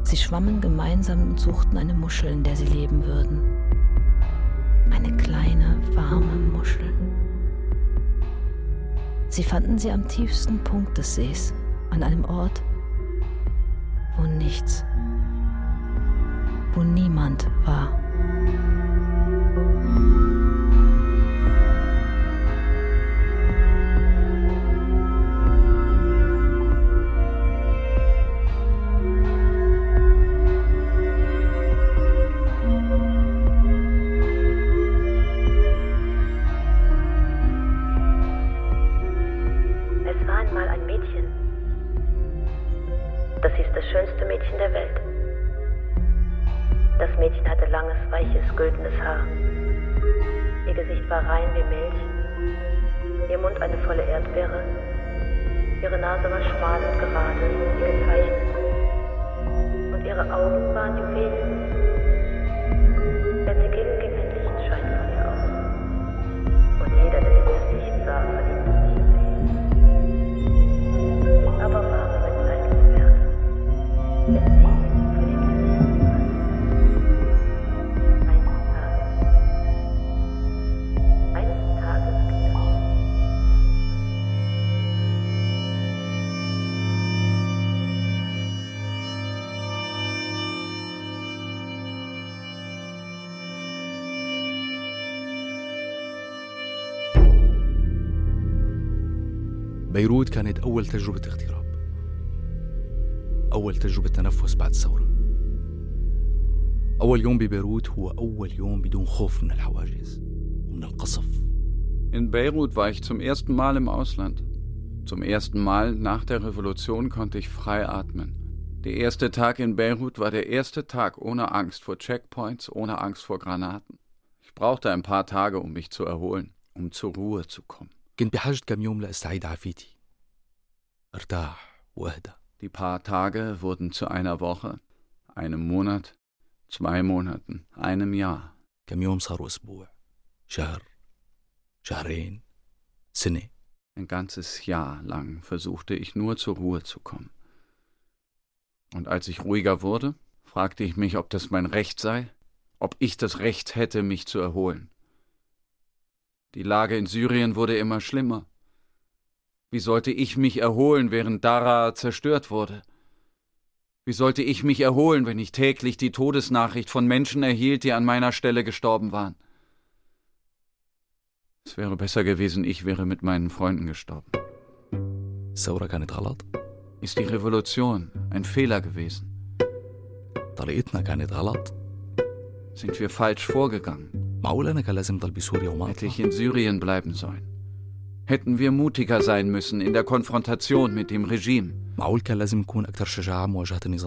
Sie schwammen gemeinsam und suchten eine Muschel, in der sie leben würden. Eine kleine, warme Muschel. Sie fanden sie am tiefsten Punkt des Sees, an einem Ort, wo nichts, wo niemand war. ihre Nase war schmal und gerade, wie gezeichnet. Und ihre Augen waren Juwelen.
بيروت كانت أول تجربة اغتراب أول تجربة تنفس بعد الثورة أول يوم ببيروت هو أول يوم بدون خوف من الحواجز ومن القصف
In Beirut war ich zum ersten Mal im Ausland. Zum ersten Mal nach der Revolution konnte ich frei atmen. Der erste Tag in Beirut war der erste Tag ohne Angst vor Checkpoints, ohne Angst vor Granaten. Ich brauchte ein paar Tage, um mich zu erholen, um zur Ruhe zu kommen.
كنت بحاجة كم يوم لأستعيد عافيتي ارتاح واهدى
Die paar Tage wurden zu einer Woche, einem Monat, zwei Monaten, einem Jahr.
كم يوم صاروا أسبوع شهر شهرين سنة
Ein ganzes Jahr lang versuchte ich nur zur Ruhe zu kommen. Und als ich ruhiger wurde, fragte ich mich, ob das mein Recht sei, ob ich das Recht hätte, mich zu erholen. Die Lage in Syrien wurde immer schlimmer. Wie sollte ich mich erholen, während Dara zerstört wurde? Wie sollte ich mich erholen, wenn ich täglich die Todesnachricht von Menschen erhielt, die an meiner Stelle gestorben waren? Es wäre besser gewesen, ich wäre mit meinen Freunden gestorben.
الثورة كانت غلط
Ist die Revolution ein Fehler gewesen?
طريقتنا كانت غلط
Sind wir falsch vorgegangen? Hätte ich in Syrien bleiben sollen. Hätten wir mutiger sein müssen in der Konfrontation mit dem Regime.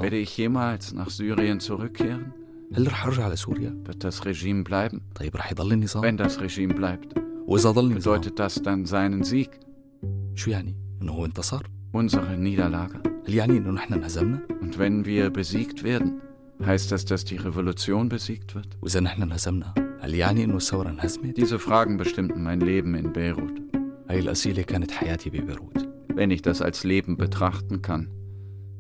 Werde ich jemals nach Syrien zurückkehren? Wird das Regime bleiben? Wenn das Regime bleibt. Bedeutet das dann seinen Sieg? Unsere Niederlage. Und wenn wir besiegt werden, heißt das, dass die Revolution besiegt wird?
وإذا نحن انهزمنا هل يعني إنه الثورة انهزمت
Diese Fragen bestimmten mein Leben in Beirut.
هاي الأسئلة كانت حياتي ببيروت
Wenn ich das als Leben betrachten kann.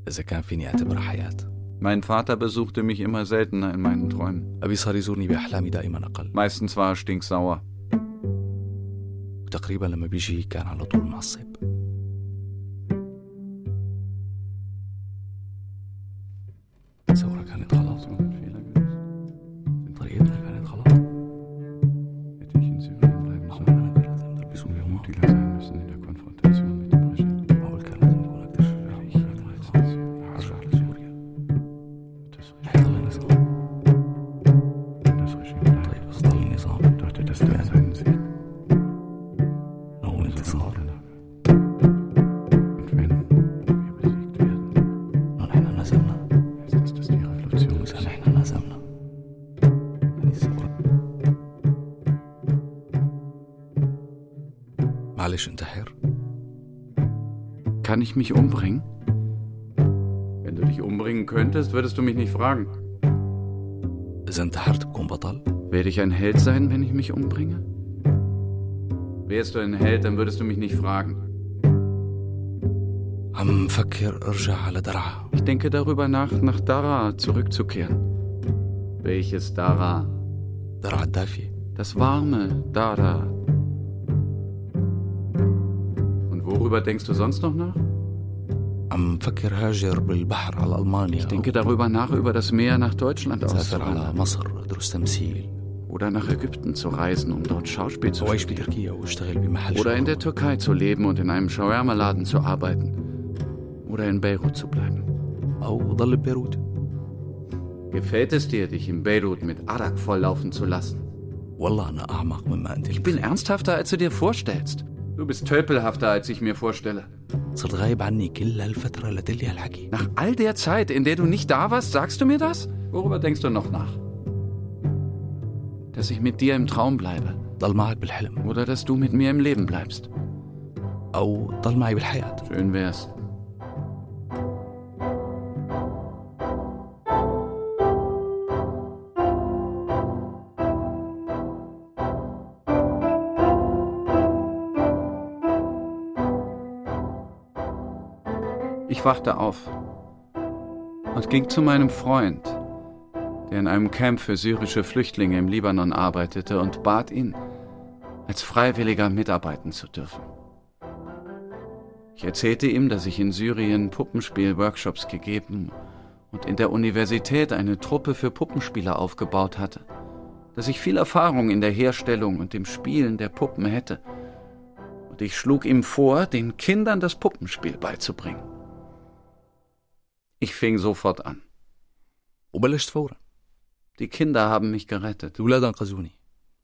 إذا كان فيني أعتبرها حياة
Mein Vater besuchte mich immer seltener in meinen Träumen.
أبي صار يزورني بأحلامي دائما أقل
Meistens war er stinksauer.
وتقريبا لما بيجي كان على طول معصب الثورة كانت غلط طريقتنا معلش انتحر
Kann ich mich umbringen? Wenn du dich umbringen könntest, würdest du mich nicht fragen.
إذا انتحرت بكون بطل
Werde ich ein Held sein, wenn ich mich umbringe? Wärst du ein Held, dann würdest du mich nicht fragen.
عم فكر ارجع على درعا
Ich denke darüber nach, nach Dara zurückzukehren. Welches Dara?
درعا الدافية
Das warme Dara. Worüber denkst du sonst noch nach? Ich denke darüber nach, über das Meer nach Deutschland auszuwandern. Oder nach Ägypten zu reisen, um dort Schauspiel zu
spielen.
Oder in der Türkei zu leben und in einem Shawarma-Laden zu arbeiten. Oder in Beirut zu bleiben. Gefällt es dir, dich in Beirut mit Arak volllaufen zu lassen? Ich bin ernsthafter, als du dir vorstellst. Du bist tölpelhafter, als ich mir vorstelle. Nach all der Zeit, in der du nicht da warst, sagst du mir das? Worüber denkst du noch nach? Dass ich mit dir im Traum bleibe. Oder dass du mit mir im Leben bleibst. Schön wär's. Ich wachte auf und ging zu meinem Freund, der in einem Camp für syrische Flüchtlinge im Libanon arbeitete, und bat ihn, als Freiwilliger mitarbeiten zu dürfen. Ich erzählte ihm, dass ich in Syrien Puppenspiel-Workshops gegeben und in der Universität eine Truppe für Puppenspieler aufgebaut hatte, dass ich viel Erfahrung in der Herstellung und dem Spielen der Puppen hätte. Und ich schlug ihm vor, den Kindern das Puppenspiel beizubringen. Ich fing sofort an.
وبلشت فورا
Die Kinder haben mich gerettet.
الأولاد أنقذوني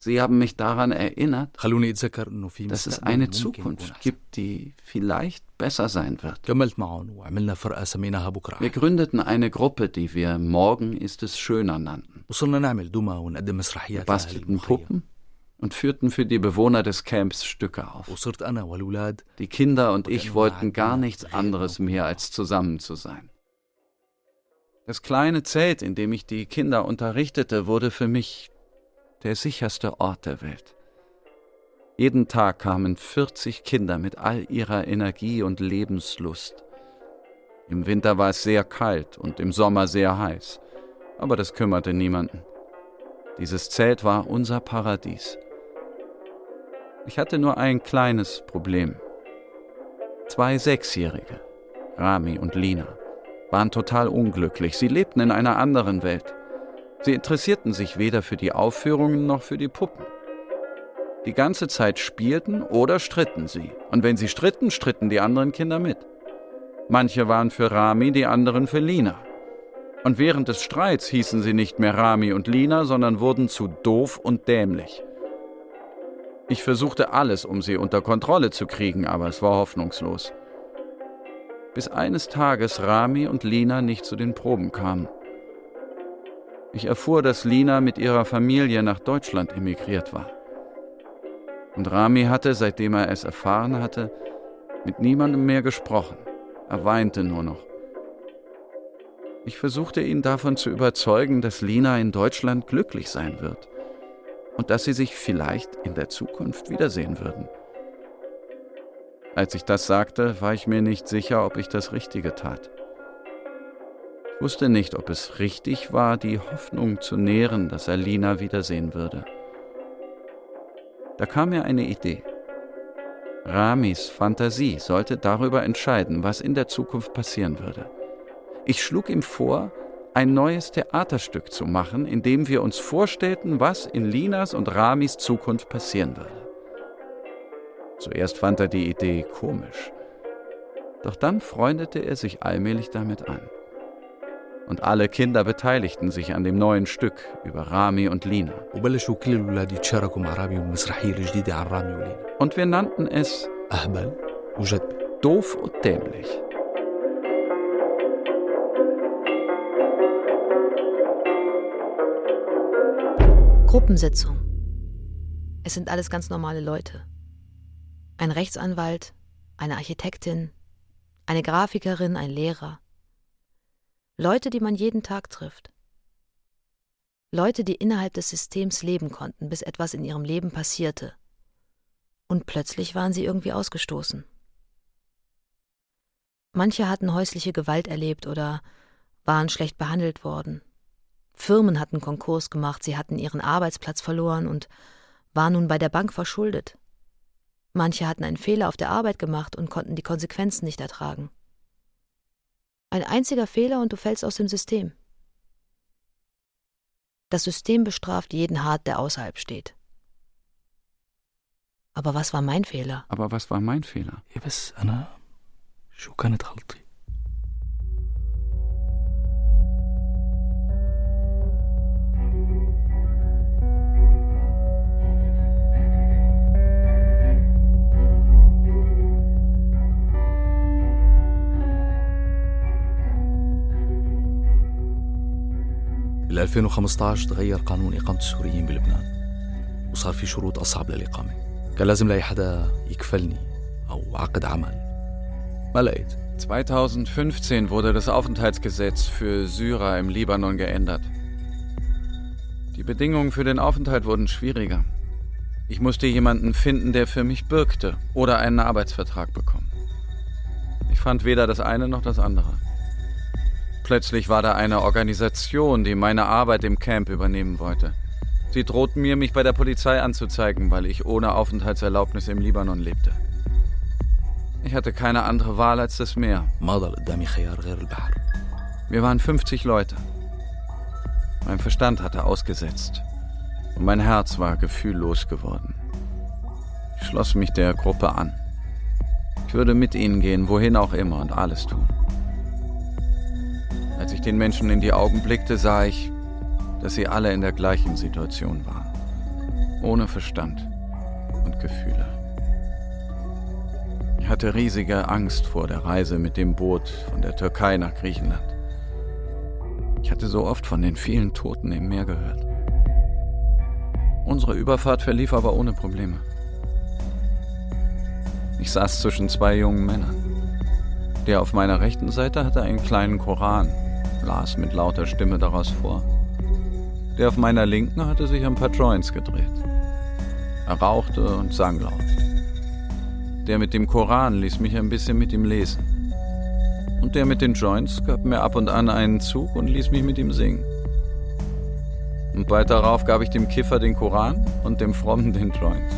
Sie haben mich daran erinnert,
خلوني أتذكر إنه في
dass es
مستقبل
eine
ممكن يكون
Zukunft
أحسن.
gibt, die vielleicht besser sein wird.
كملت معهم وعملنا فرقة سميناها بكرة
Wir gründeten eine Gruppe, die wir Morgen ist es schöner nannten.
وصلنا نعمل دمى ونقدم
Wir
مسرحيات لأهل
bastelten
المخيم
Puppen und führten für die Bewohner des Camps Stücke auf.
وصرت أنا والأولاد
Die Kinder und ich wollten gar nichts anderes mehr als zusammen zu sein. Das kleine Zelt, in dem ich die Kinder unterrichtete, wurde für mich der sicherste Ort der Welt. Jeden Tag kamen 40 Kinder mit all ihrer Energie und Lebenslust. Im Winter war es sehr kalt und im Sommer sehr heiß, aber das kümmerte niemanden. Dieses Zelt war unser Paradies. Ich hatte nur ein kleines Problem. Zwei Sechsjährige, Rami und Lina, waren total unglücklich. Sie lebten in einer anderen Welt. Sie interessierten sich weder für die Aufführungen noch für die Puppen. Die ganze Zeit spielten oder stritten sie. Und wenn sie stritten, stritten die anderen Kinder mit. Manche waren für Rami, die anderen für Lina. Und während des Streits hießen sie nicht mehr Rami und Lina, sondern wurden zu doof und dämlich. Ich versuchte alles, um sie unter Kontrolle zu kriegen, aber es war hoffnungslos. Bis eines Tages Rami und Lina nicht zu den Proben kamen. Ich erfuhr, dass Lina mit ihrer Familie nach Deutschland emigriert war. Und Rami hatte, seitdem er es erfahren hatte, mit niemandem mehr gesprochen. Er weinte nur noch. Ich versuchte ihn davon zu überzeugen, dass Lina in Deutschland glücklich sein wird und dass sie sich vielleicht in der Zukunft wiedersehen würden. Als ich das sagte, war ich mir nicht sicher, ob ich das Richtige tat. Ich wusste nicht, ob es richtig war, die Hoffnung zu nähren, dass er Lina wiedersehen würde. Da kam mir eine Idee. Ramis Fantasie sollte darüber entscheiden, was in der Zukunft passieren würde. Ich schlug ihm vor, ein neues Theaterstück zu machen, in dem wir uns vorstellten, was in Linas und Ramis Zukunft passieren würde. Zuerst fand er die Idee komisch, doch dann freundete er sich allmählich damit an und alle Kinder beteiligten sich an dem neuen Stück über Rami und Lina. Und wir nannten es Doof und Dämlich.
Gruppensitzung. Es sind alles ganz normale Leute. Ein Rechtsanwalt, eine Architektin, eine Grafikerin, ein Lehrer, Leute, die man jeden Tag trifft. Leute, die innerhalb des Systems leben konnten, bis etwas in ihrem Leben passierte. Und plötzlich waren sie irgendwie ausgestoßen. Manche hatten häusliche Gewalt erlebt oder waren schlecht behandelt worden. Firmen hatten Konkurs gemacht, sie hatten ihren Arbeitsplatz verloren und waren nun bei der Bank verschuldet. Manche hatten einen Fehler auf der Arbeit gemacht und konnten die Konsequenzen nicht ertragen. Ein einziger Fehler und du fällst aus dem System. Das System bestraft jeden hart, der außerhalb steht. Aber was war mein Fehler?
Aber was war mein Fehler?
Ich weiß, Anna, ich schon keine Trautig. ال 2015 تغير قانون إقامة السوريين بلبنان وصار في شروط أصعب للإقامة كان لازم لاقي حدا يكفلني أو عقد عمل ما لقيت
2015 wurde das Aufenthaltsgesetz für Syrer im Libanon geändert. Die Bedingungen für den Aufenthalt wurden schwieriger. Ich musste jemanden finden, der für mich bürgte oder einen Arbeitsvertrag bekommen. Ich fand weder das eine noch das andere. Plötzlich war da eine Organisation, die meine Arbeit im Camp übernehmen wollte. Sie drohten mir, mich bei der Polizei anzuzeigen, weil ich ohne Aufenthaltserlaubnis im Libanon lebte. Ich hatte keine andere Wahl als das Meer. Wir waren 50 Leute. Mein Verstand hatte ausgesetzt und mein Herz war gefühllos geworden. Ich schloss mich der Gruppe an. Ich würde mit ihnen gehen, wohin auch immer und alles tun. Als ich den Menschen in die Augen blickte, sah ich, dass sie alle in der gleichen Situation waren. Ohne Verstand und Gefühle. Ich hatte riesige Angst vor der Reise mit dem Boot von der Türkei nach Griechenland. Ich hatte so oft von den vielen Toten im Meer gehört. Unsere Überfahrt verlief aber ohne Probleme. Ich saß zwischen zwei jungen Männern. Der auf meiner rechten Seite hatte einen kleinen Koran, las mit lauter Stimme daraus vor. Der auf meiner linken hatte sich ein paar Joints gedreht. Er rauchte und sang laut. Der mit dem Koran ließ mich ein bisschen mit ihm lesen. Und der mit den Joints gab mir ab und an einen Zug und ließ mich mit ihm singen. Und bald darauf gab ich dem Kiffer den Koran und dem Frommen den Joints.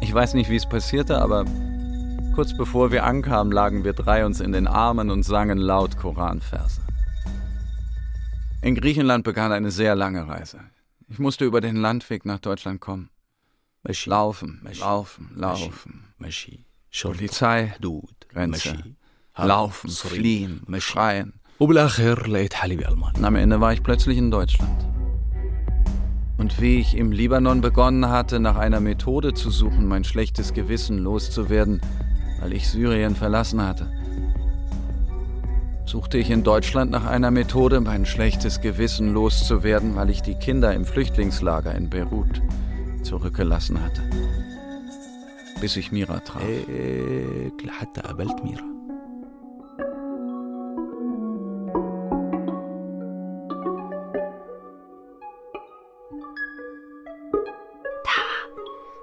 Ich weiß nicht, wie es passierte, aber kurz bevor wir ankamen, lagen wir drei uns in den Armen und sangen laut Koranverse. In Griechenland begann eine sehr lange Reise. Ich musste über den Landweg nach Deutschland kommen. Laufen, laufen, laufen. Polizei, Grenze. Laufen, fliehen, schreien. Und am Ende war ich plötzlich in Deutschland. Und wie ich im Libanon begonnen hatte, nach einer Methode zu suchen, mein schlechtes Gewissen loszuwerden, weil ich Syrien verlassen hatte, suchte ich in Deutschland nach einer Methode, mein schlechtes Gewissen loszuwerden, weil ich die Kinder im Flüchtlingslager in Beirut zurückgelassen hatte. Bis ich Mira traf.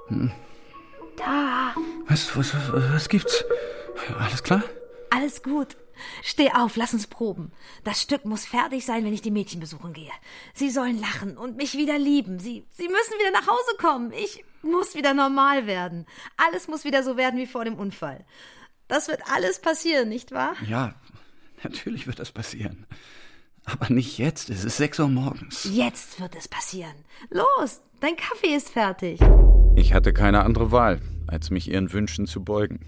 Hm. Was, was, was, was gibt's? Alles klar?
Alles gut. Steh auf, lass uns proben. Das Stück muss fertig sein, wenn ich die Mädchen besuchen gehe. Sie sollen lachen und mich wieder lieben. Sie, sie müssen wieder nach Hause kommen. Ich muss wieder normal werden. Alles muss wieder so werden wie vor dem Unfall. Das wird alles passieren, nicht wahr?
Ja, natürlich wird das passieren. Aber nicht jetzt. Es ist sechs Uhr morgens.
Jetzt wird es passieren. Los, dein Kaffee ist fertig.
Ich hatte keine andere Wahl, als mich ihren Wünschen zu beugen.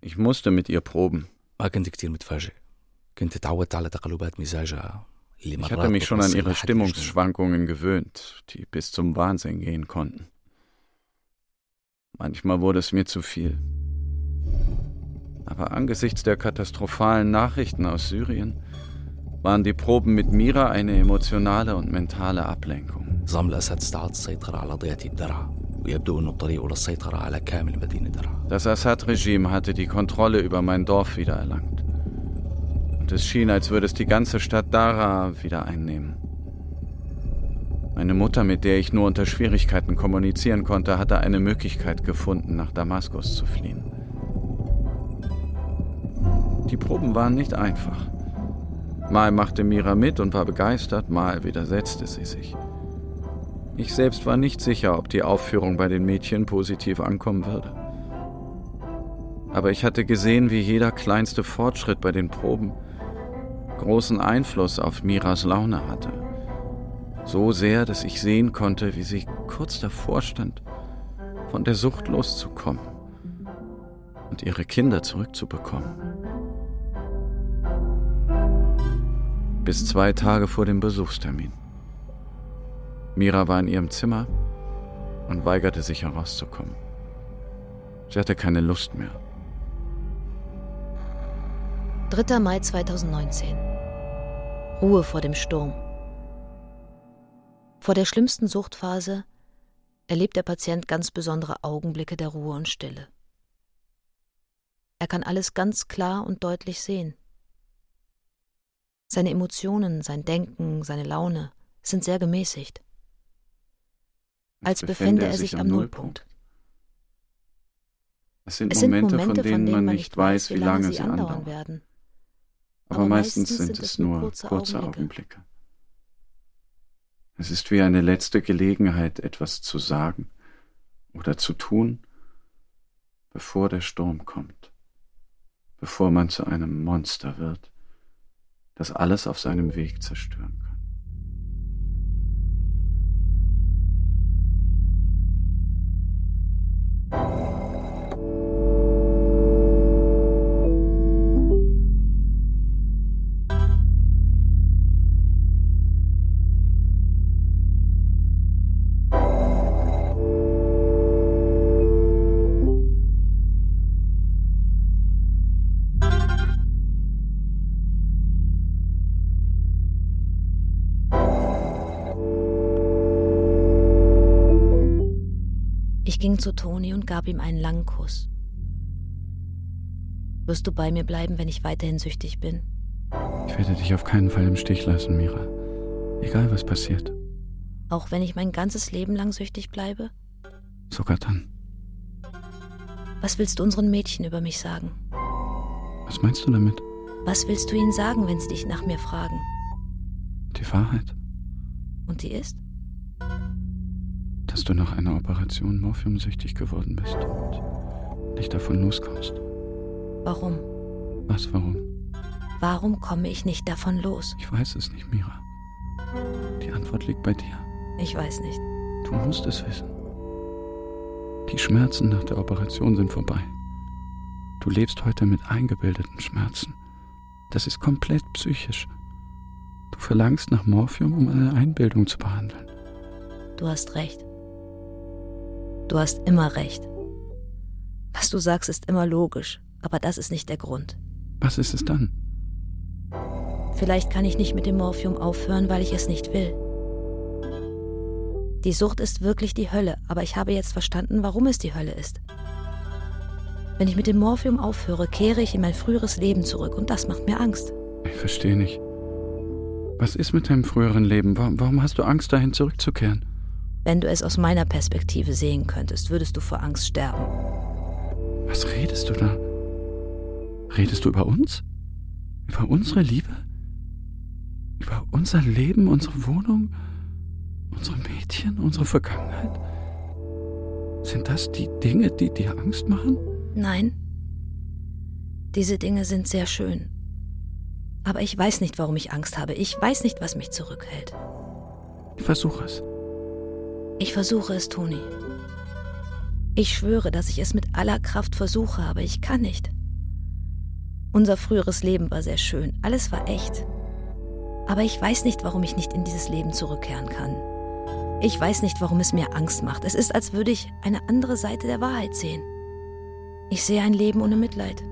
Ich musste mit ihr proben. Ich hatte mich schon an ihre Stimmungsschwankungen gewöhnt, die bis zum Wahnsinn gehen konnten. Manchmal wurde es mir zu viel. Aber angesichts der katastrophalen Nachrichten aus Syrien waren die Proben mit Mira eine emotionale und mentale Ablenkung.
نظام الأسد استعاد السيطرة على ضيعة الدرع ويبدو أنه الطريق إلى السيطرة على كامل مدينة درعا
Das Assad-Regime hatte die Kontrolle über mein Dorf wiedererlangt. Und es schien, als würde es die ganze Stadt Dara wieder einnehmen. Meine Mutter, mit der ich nur unter Schwierigkeiten kommunizieren konnte, hatte eine Möglichkeit gefunden, nach Damaskus zu fliehen. Die Proben waren nicht einfach. Mal machte Mira mit und war begeistert, mal widersetzte sie sich. Ich selbst war nicht sicher, ob die Aufführung bei den Mädchen positiv ankommen würde. Aber ich hatte gesehen, wie jeder kleinste Fortschritt bei den Proben großen Einfluss auf Miras Laune hatte. So sehr, dass ich sehen konnte, wie sie kurz davor stand, von der Sucht loszukommen und ihre Kinder zurückzubekommen. Bis zwei Tage vor dem Besuchstermin. Mira war in ihrem Zimmer und weigerte sich herauszukommen. Sie hatte keine Lust mehr.
3. Mai 2019. Ruhe vor dem Sturm. Vor der schlimmsten Suchtphase erlebt der Patient ganz besondere Augenblicke der Ruhe und Stille. Er kann alles ganz klar und deutlich sehen. Seine Emotionen, sein Denken, seine Laune sind sehr gemäßigt als befände er sich am Nullpunkt.
Es sind, Momente, von denen, man nicht weiß, wie lange sie andauern werden. Aber, meistens sind es nur kurze. Augenblicke. Es ist wie eine letzte Gelegenheit, etwas zu sagen oder zu tun, bevor der Sturm kommt, bevor man zu einem Monster wird, das alles auf seinem Weg zerstören kann. Oh.
Ging zu Toni und gab ihm einen langen Kuss. Wirst du bei mir bleiben, wenn ich weiterhin süchtig bin?
Ich werde dich auf keinen Fall im Stich lassen, Mira. Egal was passiert.
Auch wenn ich mein ganzes Leben lang süchtig bleibe?
Sogar dann.
Was willst du unseren Mädchen über mich sagen?
Was meinst du damit?
Was willst du ihnen sagen, wenn sie dich nach mir fragen?
Die Wahrheit.
Und die ist?
Dass du nach einer Operation morphiumsüchtig geworden bist und nicht davon loskommst.
Warum?
Was, warum?
Warum komme ich nicht davon los?
Ich weiß es nicht, Mira. Die Antwort liegt bei dir.
Ich weiß nicht.
Du musst es wissen. Die Schmerzen nach der Operation sind vorbei. Du lebst heute mit eingebildeten Schmerzen. Das ist komplett psychisch. Du verlangst nach Morphium, um eine Einbildung zu behandeln.
Du hast recht. Du hast immer recht. Was du sagst, ist immer logisch, aber das ist nicht der Grund.
Was ist es dann?
Vielleicht kann ich nicht mit dem Morphium aufhören, weil ich es nicht will. Die Sucht ist wirklich die Hölle, aber ich habe jetzt verstanden, warum es die Hölle ist. Wenn ich mit dem Morphium aufhöre, kehre ich in mein früheres Leben zurück und das macht mir Angst.
Ich verstehe nicht. Was ist mit deinem früheren Leben? Warum, hast du Angst, dahin zurückzukehren?
Wenn du es aus meiner Perspektive sehen könntest, würdest du vor Angst sterben.
Was redest du da? Redest du über uns? Über unsere Liebe? Über unser Leben, unsere Wohnung? Unsere Mädchen, unsere Vergangenheit? Sind das die Dinge, die dir Angst machen?
Nein. Diese Dinge sind sehr schön. Aber ich weiß nicht, warum ich Angst habe. Ich weiß nicht, was mich zurückhält.
Versuch es.
Ich versuche es, Toni. Ich schwöre, dass ich es mit aller Kraft versuche, aber ich kann nicht. Unser früheres Leben war sehr schön, alles war echt. Aber ich weiß nicht, warum ich nicht in dieses Leben zurückkehren kann. Ich weiß nicht, warum es mir Angst macht. Es ist, als würde ich eine andere Seite der Wahrheit sehen. Ich sehe ein Leben ohne Mitleid.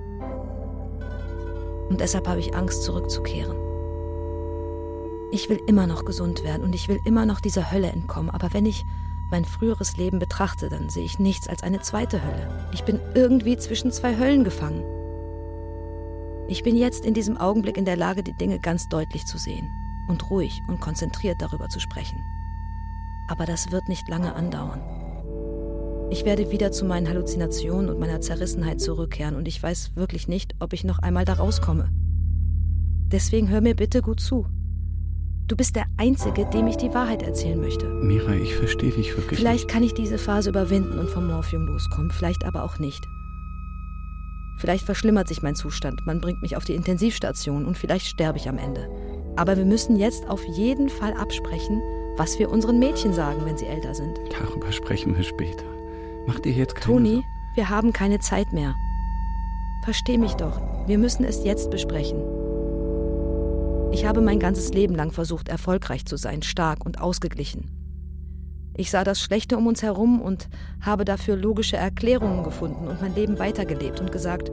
Und deshalb habe ich Angst, zurückzukehren. Ich will immer noch gesund werden und ich will immer noch dieser Hölle entkommen, aber wenn ich mein früheres Leben betrachte, dann sehe ich nichts als eine zweite Hölle. Ich bin irgendwie zwischen zwei Höllen gefangen. Ich bin jetzt in diesem Augenblick in der Lage, die Dinge ganz deutlich zu sehen und ruhig und konzentriert darüber zu sprechen. Aber das wird nicht lange andauern. Ich werde wieder zu meinen Halluzinationen und meiner Zerrissenheit zurückkehren und ich weiß wirklich nicht, ob ich noch einmal da rauskomme. Deswegen hör mir bitte gut zu. Du bist der Einzige, dem ich die Wahrheit erzählen möchte.
Mira, ich verstehe dich wirklich.
Vielleicht kann ich diese Phase überwinden und vom Morphium loskommen, vielleicht aber auch nicht. Vielleicht verschlimmert sich mein Zustand, man bringt mich auf die Intensivstation und vielleicht sterbe ich am Ende. Aber wir müssen jetzt auf jeden Fall absprechen, was wir unseren Mädchen sagen, wenn sie älter sind.
Darüber sprechen wir später. Mach dir jetzt keine
Toni, wir haben keine Zeit mehr. Versteh mich doch, wir müssen es jetzt besprechen. Ich habe mein ganzes Leben lang versucht, erfolgreich zu sein, stark und ausgeglichen. Ich sah das Schlechte um uns herum und habe dafür logische Erklärungen gefunden und mein Leben weitergelebt und gesagt,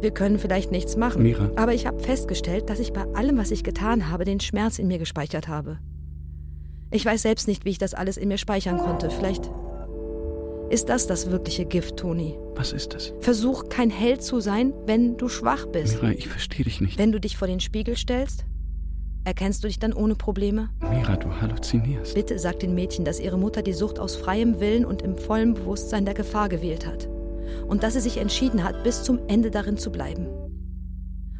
wir können vielleicht nichts machen.
Mira.
Aber ich habe festgestellt, dass ich bei allem, was ich getan habe, den Schmerz in mir gespeichert habe. Ich weiß selbst nicht, wie ich das alles in mir speichern konnte. Vielleicht ist das das wirkliche Gift, Toni.
Was ist das?
Versuch kein Held zu sein, wenn du schwach bist.
Mira, ich verstehe dich nicht.
Wenn du dich vor den Spiegel stellst, erkennst du dich dann ohne Probleme?
Mira, du halluzinierst.
Bitte sag den Mädchen, dass ihre Mutter die Sucht aus freiem Willen und im vollen Bewusstsein der Gefahr gewählt hat. Und dass sie sich entschieden hat, bis zum Ende darin zu bleiben.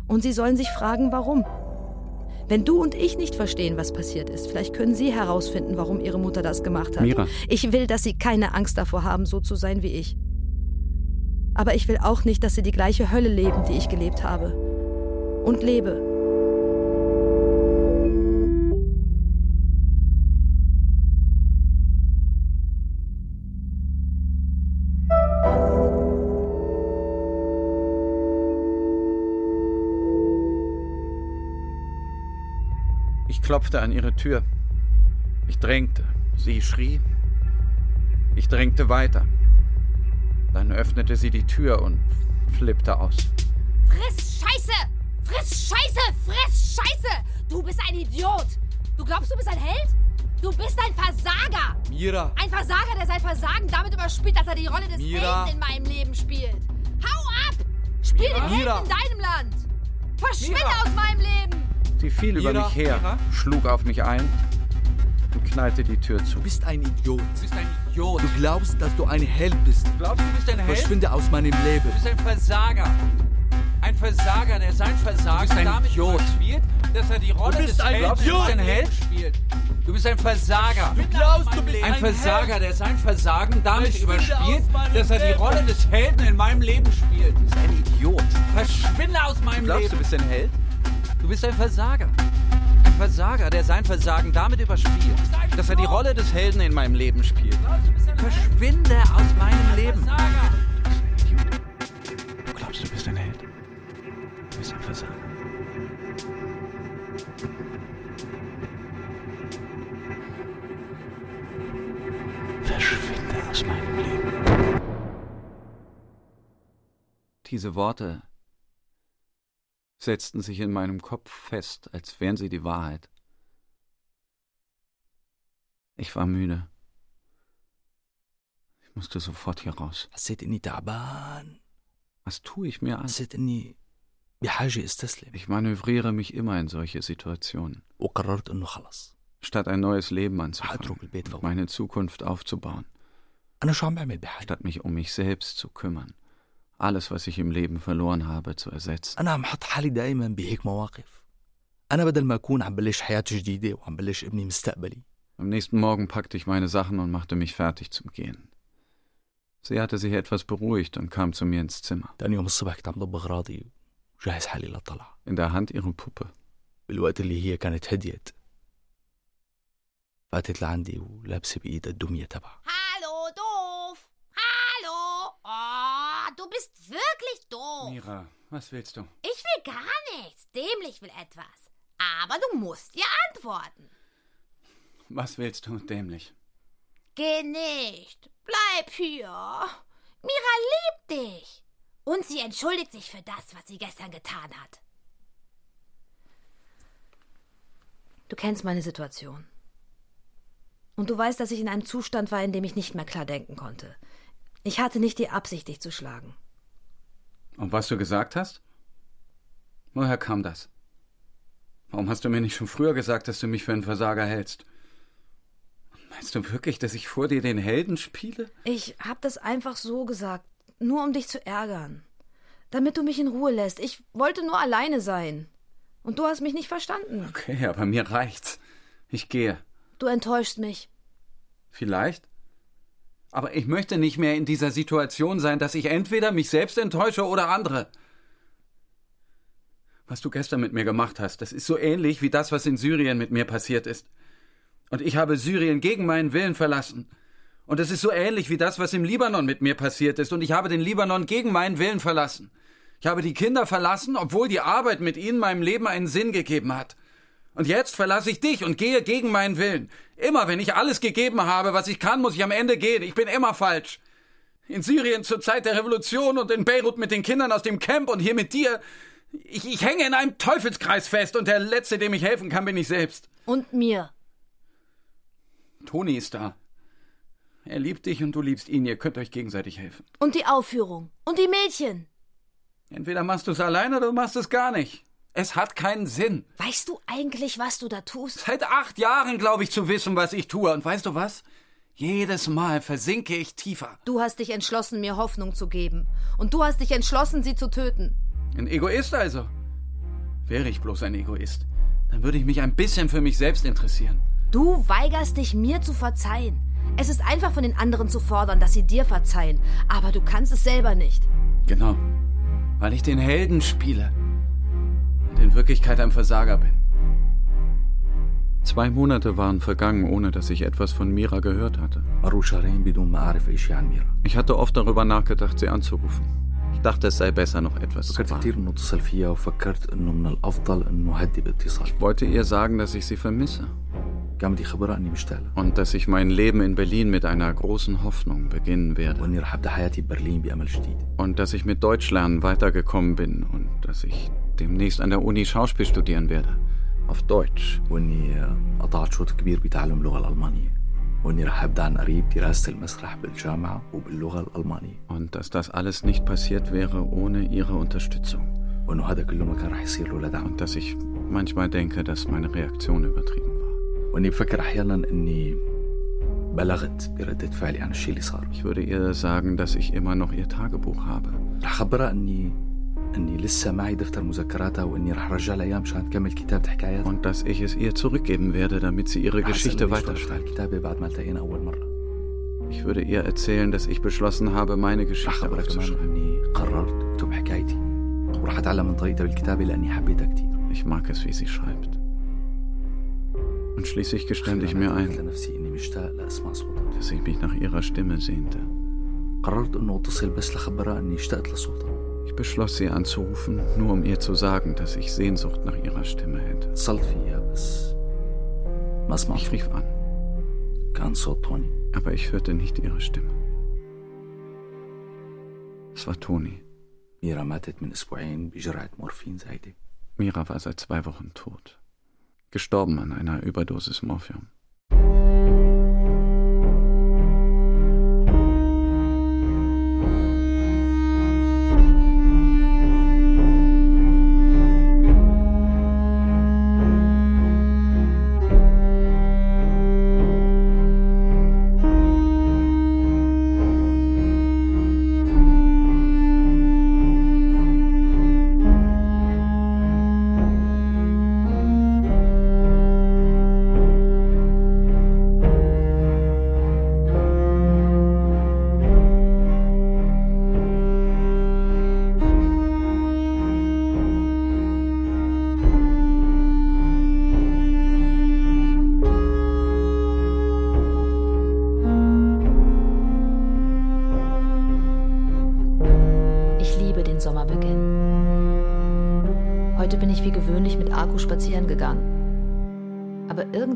Und sie sollen sich fragen, warum. Wenn du und ich nicht verstehen, was passiert ist, vielleicht können sie herausfinden, warum ihre Mutter das gemacht hat.
Mira.
Ich will, dass sie keine Angst davor haben, so zu sein wie ich. Aber ich will auch nicht, dass sie die gleiche Hölle leben, die ich gelebt habe. Und lebe.
Klopfte an ihre Tür. Ich drängte. Sie schrie. Ich drängte weiter. Dann öffnete sie die Tür und flippte aus.
Friss Scheiße! Friss Scheiße! Friss Scheiße! Du bist ein Idiot! Du glaubst, du bist ein Held? Du bist ein Versager!
Mira!
Ein Versager, der sein Versagen damit überspielt, dass er die Rolle des
Mira.
Helden in meinem Leben spielt. Hau ab! Spiel
Mira.
den Helden in deinem Land! Verschwinde
Mira.
aus meinem Leben!
Sie fiel über mich her, schlug auf mich ein. und knallte die Tür zu.
Du bist ein Idiot.
Du bist ein Idiot.
Du glaubst, dass du ein Held bist.
glaubst, du bist ein Held?
Verschwinde aus meinem Leben.
Du bist ein Versager. Ein Versager, der sein Versagen
Du bist ein
damit
Idiot.
überspielt, dass er die Rolle des
ein
Helden in
Idiot.
seinem Leben spielt. Du bist ein Versager.
Du glaubst, du bist
Ein
ein
Versager,
Held.
der sein Versagen damit überspielt, dass er die
Leben.
Rolle des Helden in meinem Leben spielt.
Du bist ein Idiot.
Verschwinde aus meinem
Du glaubst,
Leben.
du bist ein Held?
Du bist ein Versager. Ein Versager, der sein Versagen damit überspielt,
Dass er die Rolle des Helden in meinem Leben spielt.
Verschwinde aus meinem Leben.
Du glaubst, du bist ein Held? Du bist ein Versager. Verschwinde aus meinem Leben. Diese Worte setzten sich in meinem Kopf fest, als wären sie die Wahrheit. Ich war müde. Ich musste sofort hier raus.
حسيت اني تعبان
Was tue ich mir an?
حسيت اني بحاجه استسلم
Ich manövriere mich immer in solche Situationen.
وقررت انه خلص
Statt ein neues Leben
حاترك
anzufangen,
البيت
und
فورا
meine Zukunft aufzubauen,
انا شو عم بعمل بحالي
statt mich um mich selbst zu kümmern, alles, was ich im Leben verloren habe, zu ersetzen.
انا عم حط حالي دائما بهيك مواقف انا بدل ما اكون عم بلش حياه جديده وعم بلش ابني مستقبلي
Am nächsten Morgen packte ich meine Sachen und machte mich fertig zum Gehen. Sie hatte sich etwas beruhigt und kam zu mir ins Zimmer,
تاني يوم الصبح كنت عم ضب اغراضي وجهز حالي للطلعه
in der Hand ihre Puppe.
بالوقت اللي هي كانت هديت فاتت لعندي ولابسه بايدها الدميه تبعها
du bist wirklich doof.
Mira, was willst du?
Ich will gar nichts. Dämlich will etwas. Aber du musst ihr antworten.
Was willst du, dämlich?
Geh nicht. Bleib hier. Mira liebt dich. Und sie entschuldigt sich für das, was sie gestern getan hat.
Du kennst meine Situation. Und du weißt, dass ich in einem Zustand war, in dem ich nicht mehr klar denken konnte. Ich hatte nicht die Absicht, dich zu schlagen.
Und was du gesagt hast? Woher kam das? Warum hast du mir nicht schon früher gesagt, dass du mich für einen Versager hältst? Meinst du wirklich, dass ich vor dir den Helden spiele?
Ich hab das einfach so gesagt, nur um dich zu ärgern. Damit du mich in Ruhe lässt. Ich wollte nur alleine sein. Und du hast mich nicht verstanden.
Okay, aber mir reicht's. Ich gehe.
Du enttäuschst mich.
Vielleicht. Aber ich möchte nicht mehr in dieser Situation sein, dass ich entweder mich selbst enttäusche oder andere. Was du gestern mit mir gemacht hast, das ist so ähnlich wie das, was in Syrien mit mir passiert ist. Und ich habe Syrien gegen meinen Willen verlassen. Und es ist so ähnlich wie das, was im Libanon mit mir passiert ist. Und ich habe den Libanon gegen meinen Willen verlassen. Ich habe die Kinder verlassen, obwohl die Arbeit mit ihnen meinem Leben einen Sinn gegeben hat. Und jetzt verlasse ich dich und gehe gegen meinen Willen. Immer wenn ich alles gegeben habe, was ich kann, muss ich am Ende gehen. Ich bin immer falsch. In Syrien zur Zeit der Revolution und in Beirut mit den Kindern aus dem Camp und hier mit dir. Ich, ich hänge in einem Teufelskreis fest und der Letzte, dem ich helfen kann, bin ich selbst.
Und mir.
Toni ist da. Er liebt dich und du liebst ihn. Ihr könnt euch gegenseitig helfen.
Und die Aufführung. Und die Mädchen.
Entweder machst du es alleine oder du machst es gar nicht. Es hat keinen Sinn.
Weißt du eigentlich, was du da tust?
Seit acht Jahren glaube ich zu wissen, was ich tue. Und weißt du was? Jedes Mal versinke ich tiefer.
Du hast dich entschlossen, mir Hoffnung zu geben. Und du hast dich entschlossen, sie zu töten.
Ein Egoist also. Wäre ich bloß ein Egoist, dann würde ich mich ein bisschen für mich selbst interessieren.
Du weigerst dich, mir zu verzeihen. Es ist einfach von den anderen zu fordern, dass sie dir verzeihen. Aber du kannst es selber nicht.
Genau. Weil ich den Helden spiele und in Wirklichkeit ein Versager bin. Zwei Monate waren vergangen, ohne dass ich etwas von Mira gehört hatte. Ich hatte oft darüber nachgedacht, sie anzurufen. Ich dachte, es sei besser, noch etwas zu
sagen.
Ich wollte ihr sagen, dass ich sie vermisse. Und dass ich mein Leben in Berlin mit einer großen Hoffnung beginnen werde. Und dass ich mit Deutschlernen weitergekommen bin und dass ich demnächst an der Uni Schauspiel studieren werde. Auf Deutsch.
واني آه، قطعت شوط كبير بتعلم اللغه الالمانيه واني رح ابدا عن قريب دراسه المسرح بالجامعه وباللغه الالمانيه
Und dass das alles nicht passiert wäre ohne ihre Unterstützung.
وانه هذا كله ما كان رح يصير لولا دعم
Und dass ich manchmal denke, dass meine Reaktion übertrieben war.
واني بفكر احيانا اني بلغت بردة فعلي عن الشيء اللي صار
Ich würde ihr sagen, dass ich immer noch ihr Tagebuch habe.
رح اخبرها اني اني لسه معي دفتر مذكراتها واني رح ارجع لها اياه مشان تكمل كتابة حكايات
Und dass ich es ihr zurückgeben werde, damit sie ihre
رح
Geschichte
أسألها ليش وقفت على
weiterschreibt.
الكتابة بعد ما التقينا أول مرة
Ich würde ihr erzählen, dass ich beschlossen habe, meine
رح
Geschichte
أخبرها كمان
aufzuschreiben.
إني قررت أكتب حكايتي ورح أتعلم من طريقتها بالكتابة لأني حبيتها كتير
Ich mag es, wie sie schreibt. Und schließlich gestand ich mir
قلت
ein,
لنفسي إني مشتاق لأسمع صوتها
dass ich mich nach ihrer Stimme sehnte.
قررت إنه أتصل بس لخبرها إني اشتقت لصوتها
ich beschloss, sie anzurufen, nur um ihr zu sagen, dass ich Sehnsucht nach ihrer Stimme hätte. Ich rief an. Aber ich hörte nicht ihre Stimme. Es war Toni. Mira war seit zwei Wochen tot. Gestorben an einer Überdosis Morphium.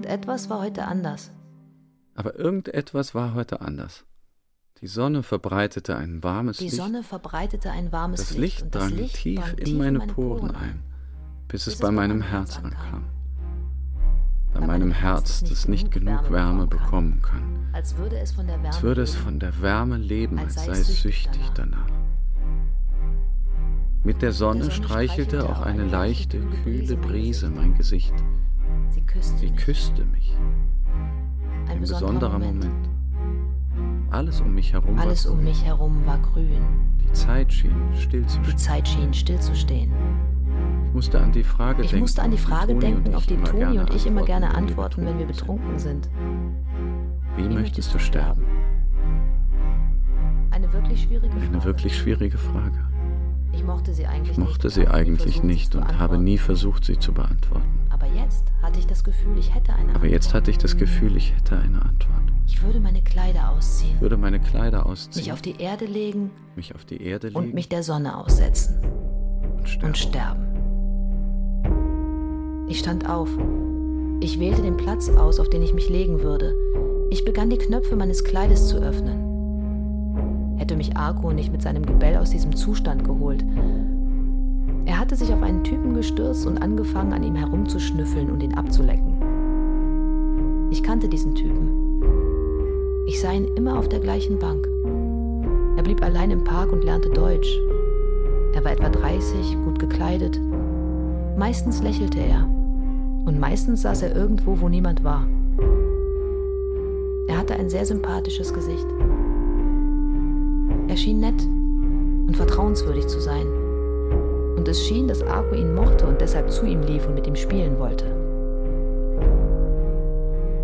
Irgendetwas war heute anders.
Aber irgendetwas war heute anders. Die Sonne verbreitete ein warmes
Die
Licht.
Sonne verbreitete ein warmes
das
Licht.
Licht
und das
drang
Licht
tief
drang
in meine Poren ein, bis es bei meinem Herz ankam. Bei meinem Herz, das nicht genug Wärme bekommen kann.
Als würde es von der Wärme
würde es
leben.
von der Wärme leben,
Als sei es süchtig
danach. Mit der Sonne streichelte auch eine leichte,
kühle Brise
mein Gesicht.
Sie küsste
Sie
mich.
küsste mich.
Ein
Ein
besonderer
besonderer
Moment.
Moment. Alles um mich herum
Alles
war
um
grün.
mich herum war grün.
Die Zeit schien
Die
stillzustehen.
Zeit schien stillzustehen.
Ich musste an die Frage
Ich
denken,
musste an die
auf
Frage denken,
und
auf die Toni und ich immer gerne
antworten,
wenn wir betrunken sind.
Wie möchtest du sterben?
Eine wirklich schwierige Frage.
Eine wirklich schwierige Frage.
Ich mochte sie eigentlich
Ich mochte
nicht.
sie
und habe nie
eigentlich nicht und habe nie versucht, sie zu beantworten.
Aber jetzt hatte ich das Gefühl, ich hätte eine
Aber jetzt
Antwort.
hatte ich das Gefühl, ich hätte eine Antwort.
Ich würde meine Kleider ausziehen,
Ich würde meine Kleider
mich
ausziehen,
auf die Erde legen
mich auf die Erde
und
legen
mich der Sonne aussetzen
und sterben.
und sterben. Ich stand auf. Ich wählte den Platz aus, auf den ich mich legen würde. Ich begann die Knöpfe meines Kleides zu öffnen. Hätte mich Arco nicht mit seinem Gebell aus diesem Zustand geholt. Er hatte sich auf einen Typen gestürzt und angefangen, an ihm herumzuschnüffeln und ihn abzulecken. Ich kannte diesen Typen. Ich sah ihn immer auf der gleichen Bank. Er blieb allein im Park und lernte Deutsch. Er war etwa 30, gut gekleidet. Meistens lächelte er. Und meistens saß er irgendwo, wo niemand war. Er hatte ein sehr sympathisches Gesicht. Er schien nett und vertrauenswürdig zu sein. Und es schien, dass Arco ihn mochte und deshalb zu ihm lief und mit ihm spielen wollte.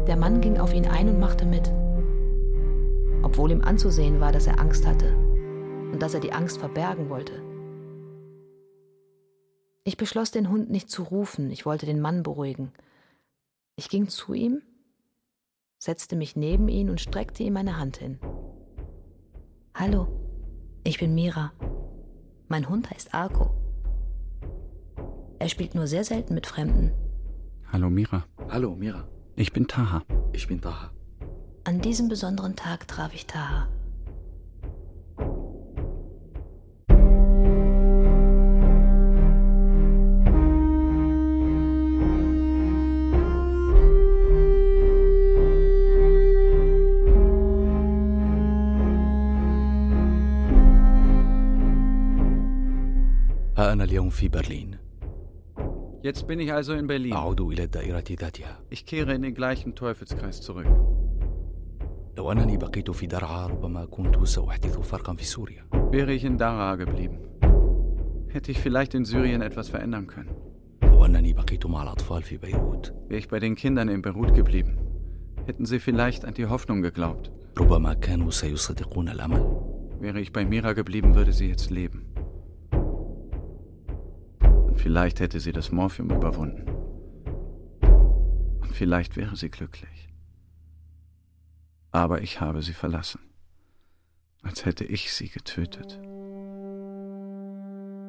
Der Mann ging auf ihn ein und machte mit. Obwohl ihm anzusehen war, dass er Angst hatte und dass er die Angst verbergen wollte. Ich beschloss, den Hund nicht zu rufen, ich wollte den Mann beruhigen. Ich ging zu ihm, setzte mich neben ihn und streckte ihm meine Hand hin. Hallo, ich bin Mira. Mein Hund heißt Arco. Er spielt nur sehr selten mit Fremden.
Hallo Mira,
Hallo, Mira.
ich bin Taha.
Ich bin Taha.
An diesem besonderen Tag traf ich Taha.
ها أنا اليوم في برلين
Jetzt bin ich also in Berlin. Ich kehre in den gleichen Teufelskreis zurück. Wäre ich in Daraa geblieben, hätte ich vielleicht in Syrien etwas verändern können. Wäre ich bei den Kindern in Beirut geblieben, hätten sie vielleicht an die Hoffnung geglaubt. Wäre ich bei Mira geblieben, würde sie jetzt leben. Und vielleicht hätte sie das Morphium überwunden. Und vielleicht wäre sie glücklich. Aber ich habe sie verlassen. Als hätte ich sie getötet.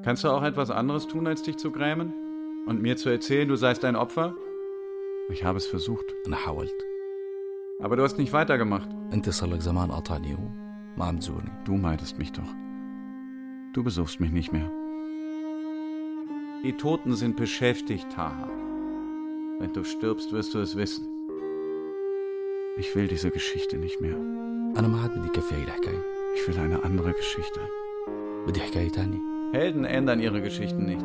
Kannst du auch etwas anderes tun, als dich zu grämen? Und mir zu erzählen, du seist ein Opfer? Ich habe es versucht.
أنا حاولت
Aber du hast nicht weitergemacht.
أنت صار لك زمان قاطعني وما عم تزورني
Du meidest mich doch. Du besuchst mich nicht mehr. Die Toten sind beschäftigt, Taha. Wenn du stirbst, wirst du es wissen. Ich will diese Geschichte nicht mehr.
أنا ما عاد بدي كفي هاي الحكاية
Ich will eine andere Geschichte.
بدي حكاية تانية
Helden ändern ihre Geschichten nicht.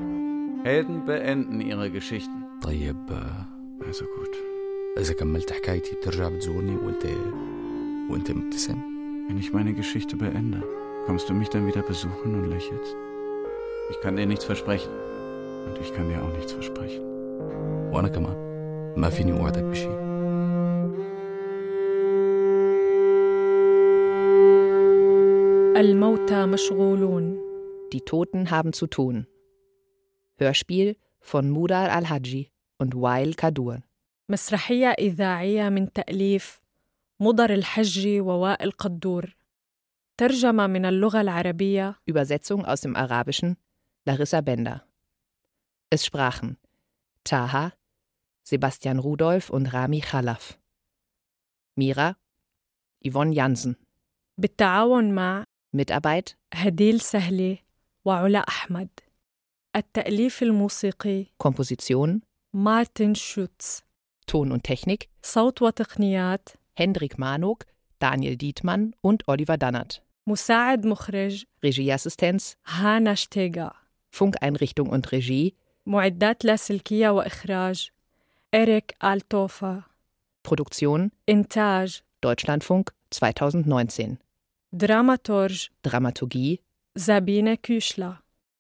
Helden beenden ihre Geschichten.
طيب آه،
Also gut.
إذا كملت حكايتي بترجع بتزورني وأنت وأنت مبتسم
Wenn ich meine Geschichte beende, kommst du mich dann wieder besuchen und lächelst? Ich kann dir nichts versprechen. Und ich kann dir auch nichts versprechen.
وأنا كمان ما فيني أوعدك بشي
الموتى مشغولون
Die Toten haben zu tun. Hörspiel von Mudar al-Haji und Wail Kadur.
مسرحية إذاعية من تأليف مضر الحجي ووائل قدور ترجمة من اللغة العربية
Übersetzung aus dem Arabischen Larissa Bender. Es sprachen Taha, Sebastian Rudolph und Rami Khalaf. Mira, Yvonne Jansen.
بالتعاون مع
Mitarbeit
هديل سهلي وعلا أحمد التأليف الموسيقي
Komposition,
مارتن شوتس
Ton und Technik
صوت وتقنيات
Hendrik Manuk, Daniel Dietmann und Oliver Dannert.
مساعد مخرج
Regieassistenz,
هانا شتيغا
Funkeinrichtung und Regie,
معدات لاسلكية وإخراج إريك آلتوفا
Produktion
إنتاج
Deutschlandfunk 2019.
دراماتورج
Dramaturgie
زابينة كيشلا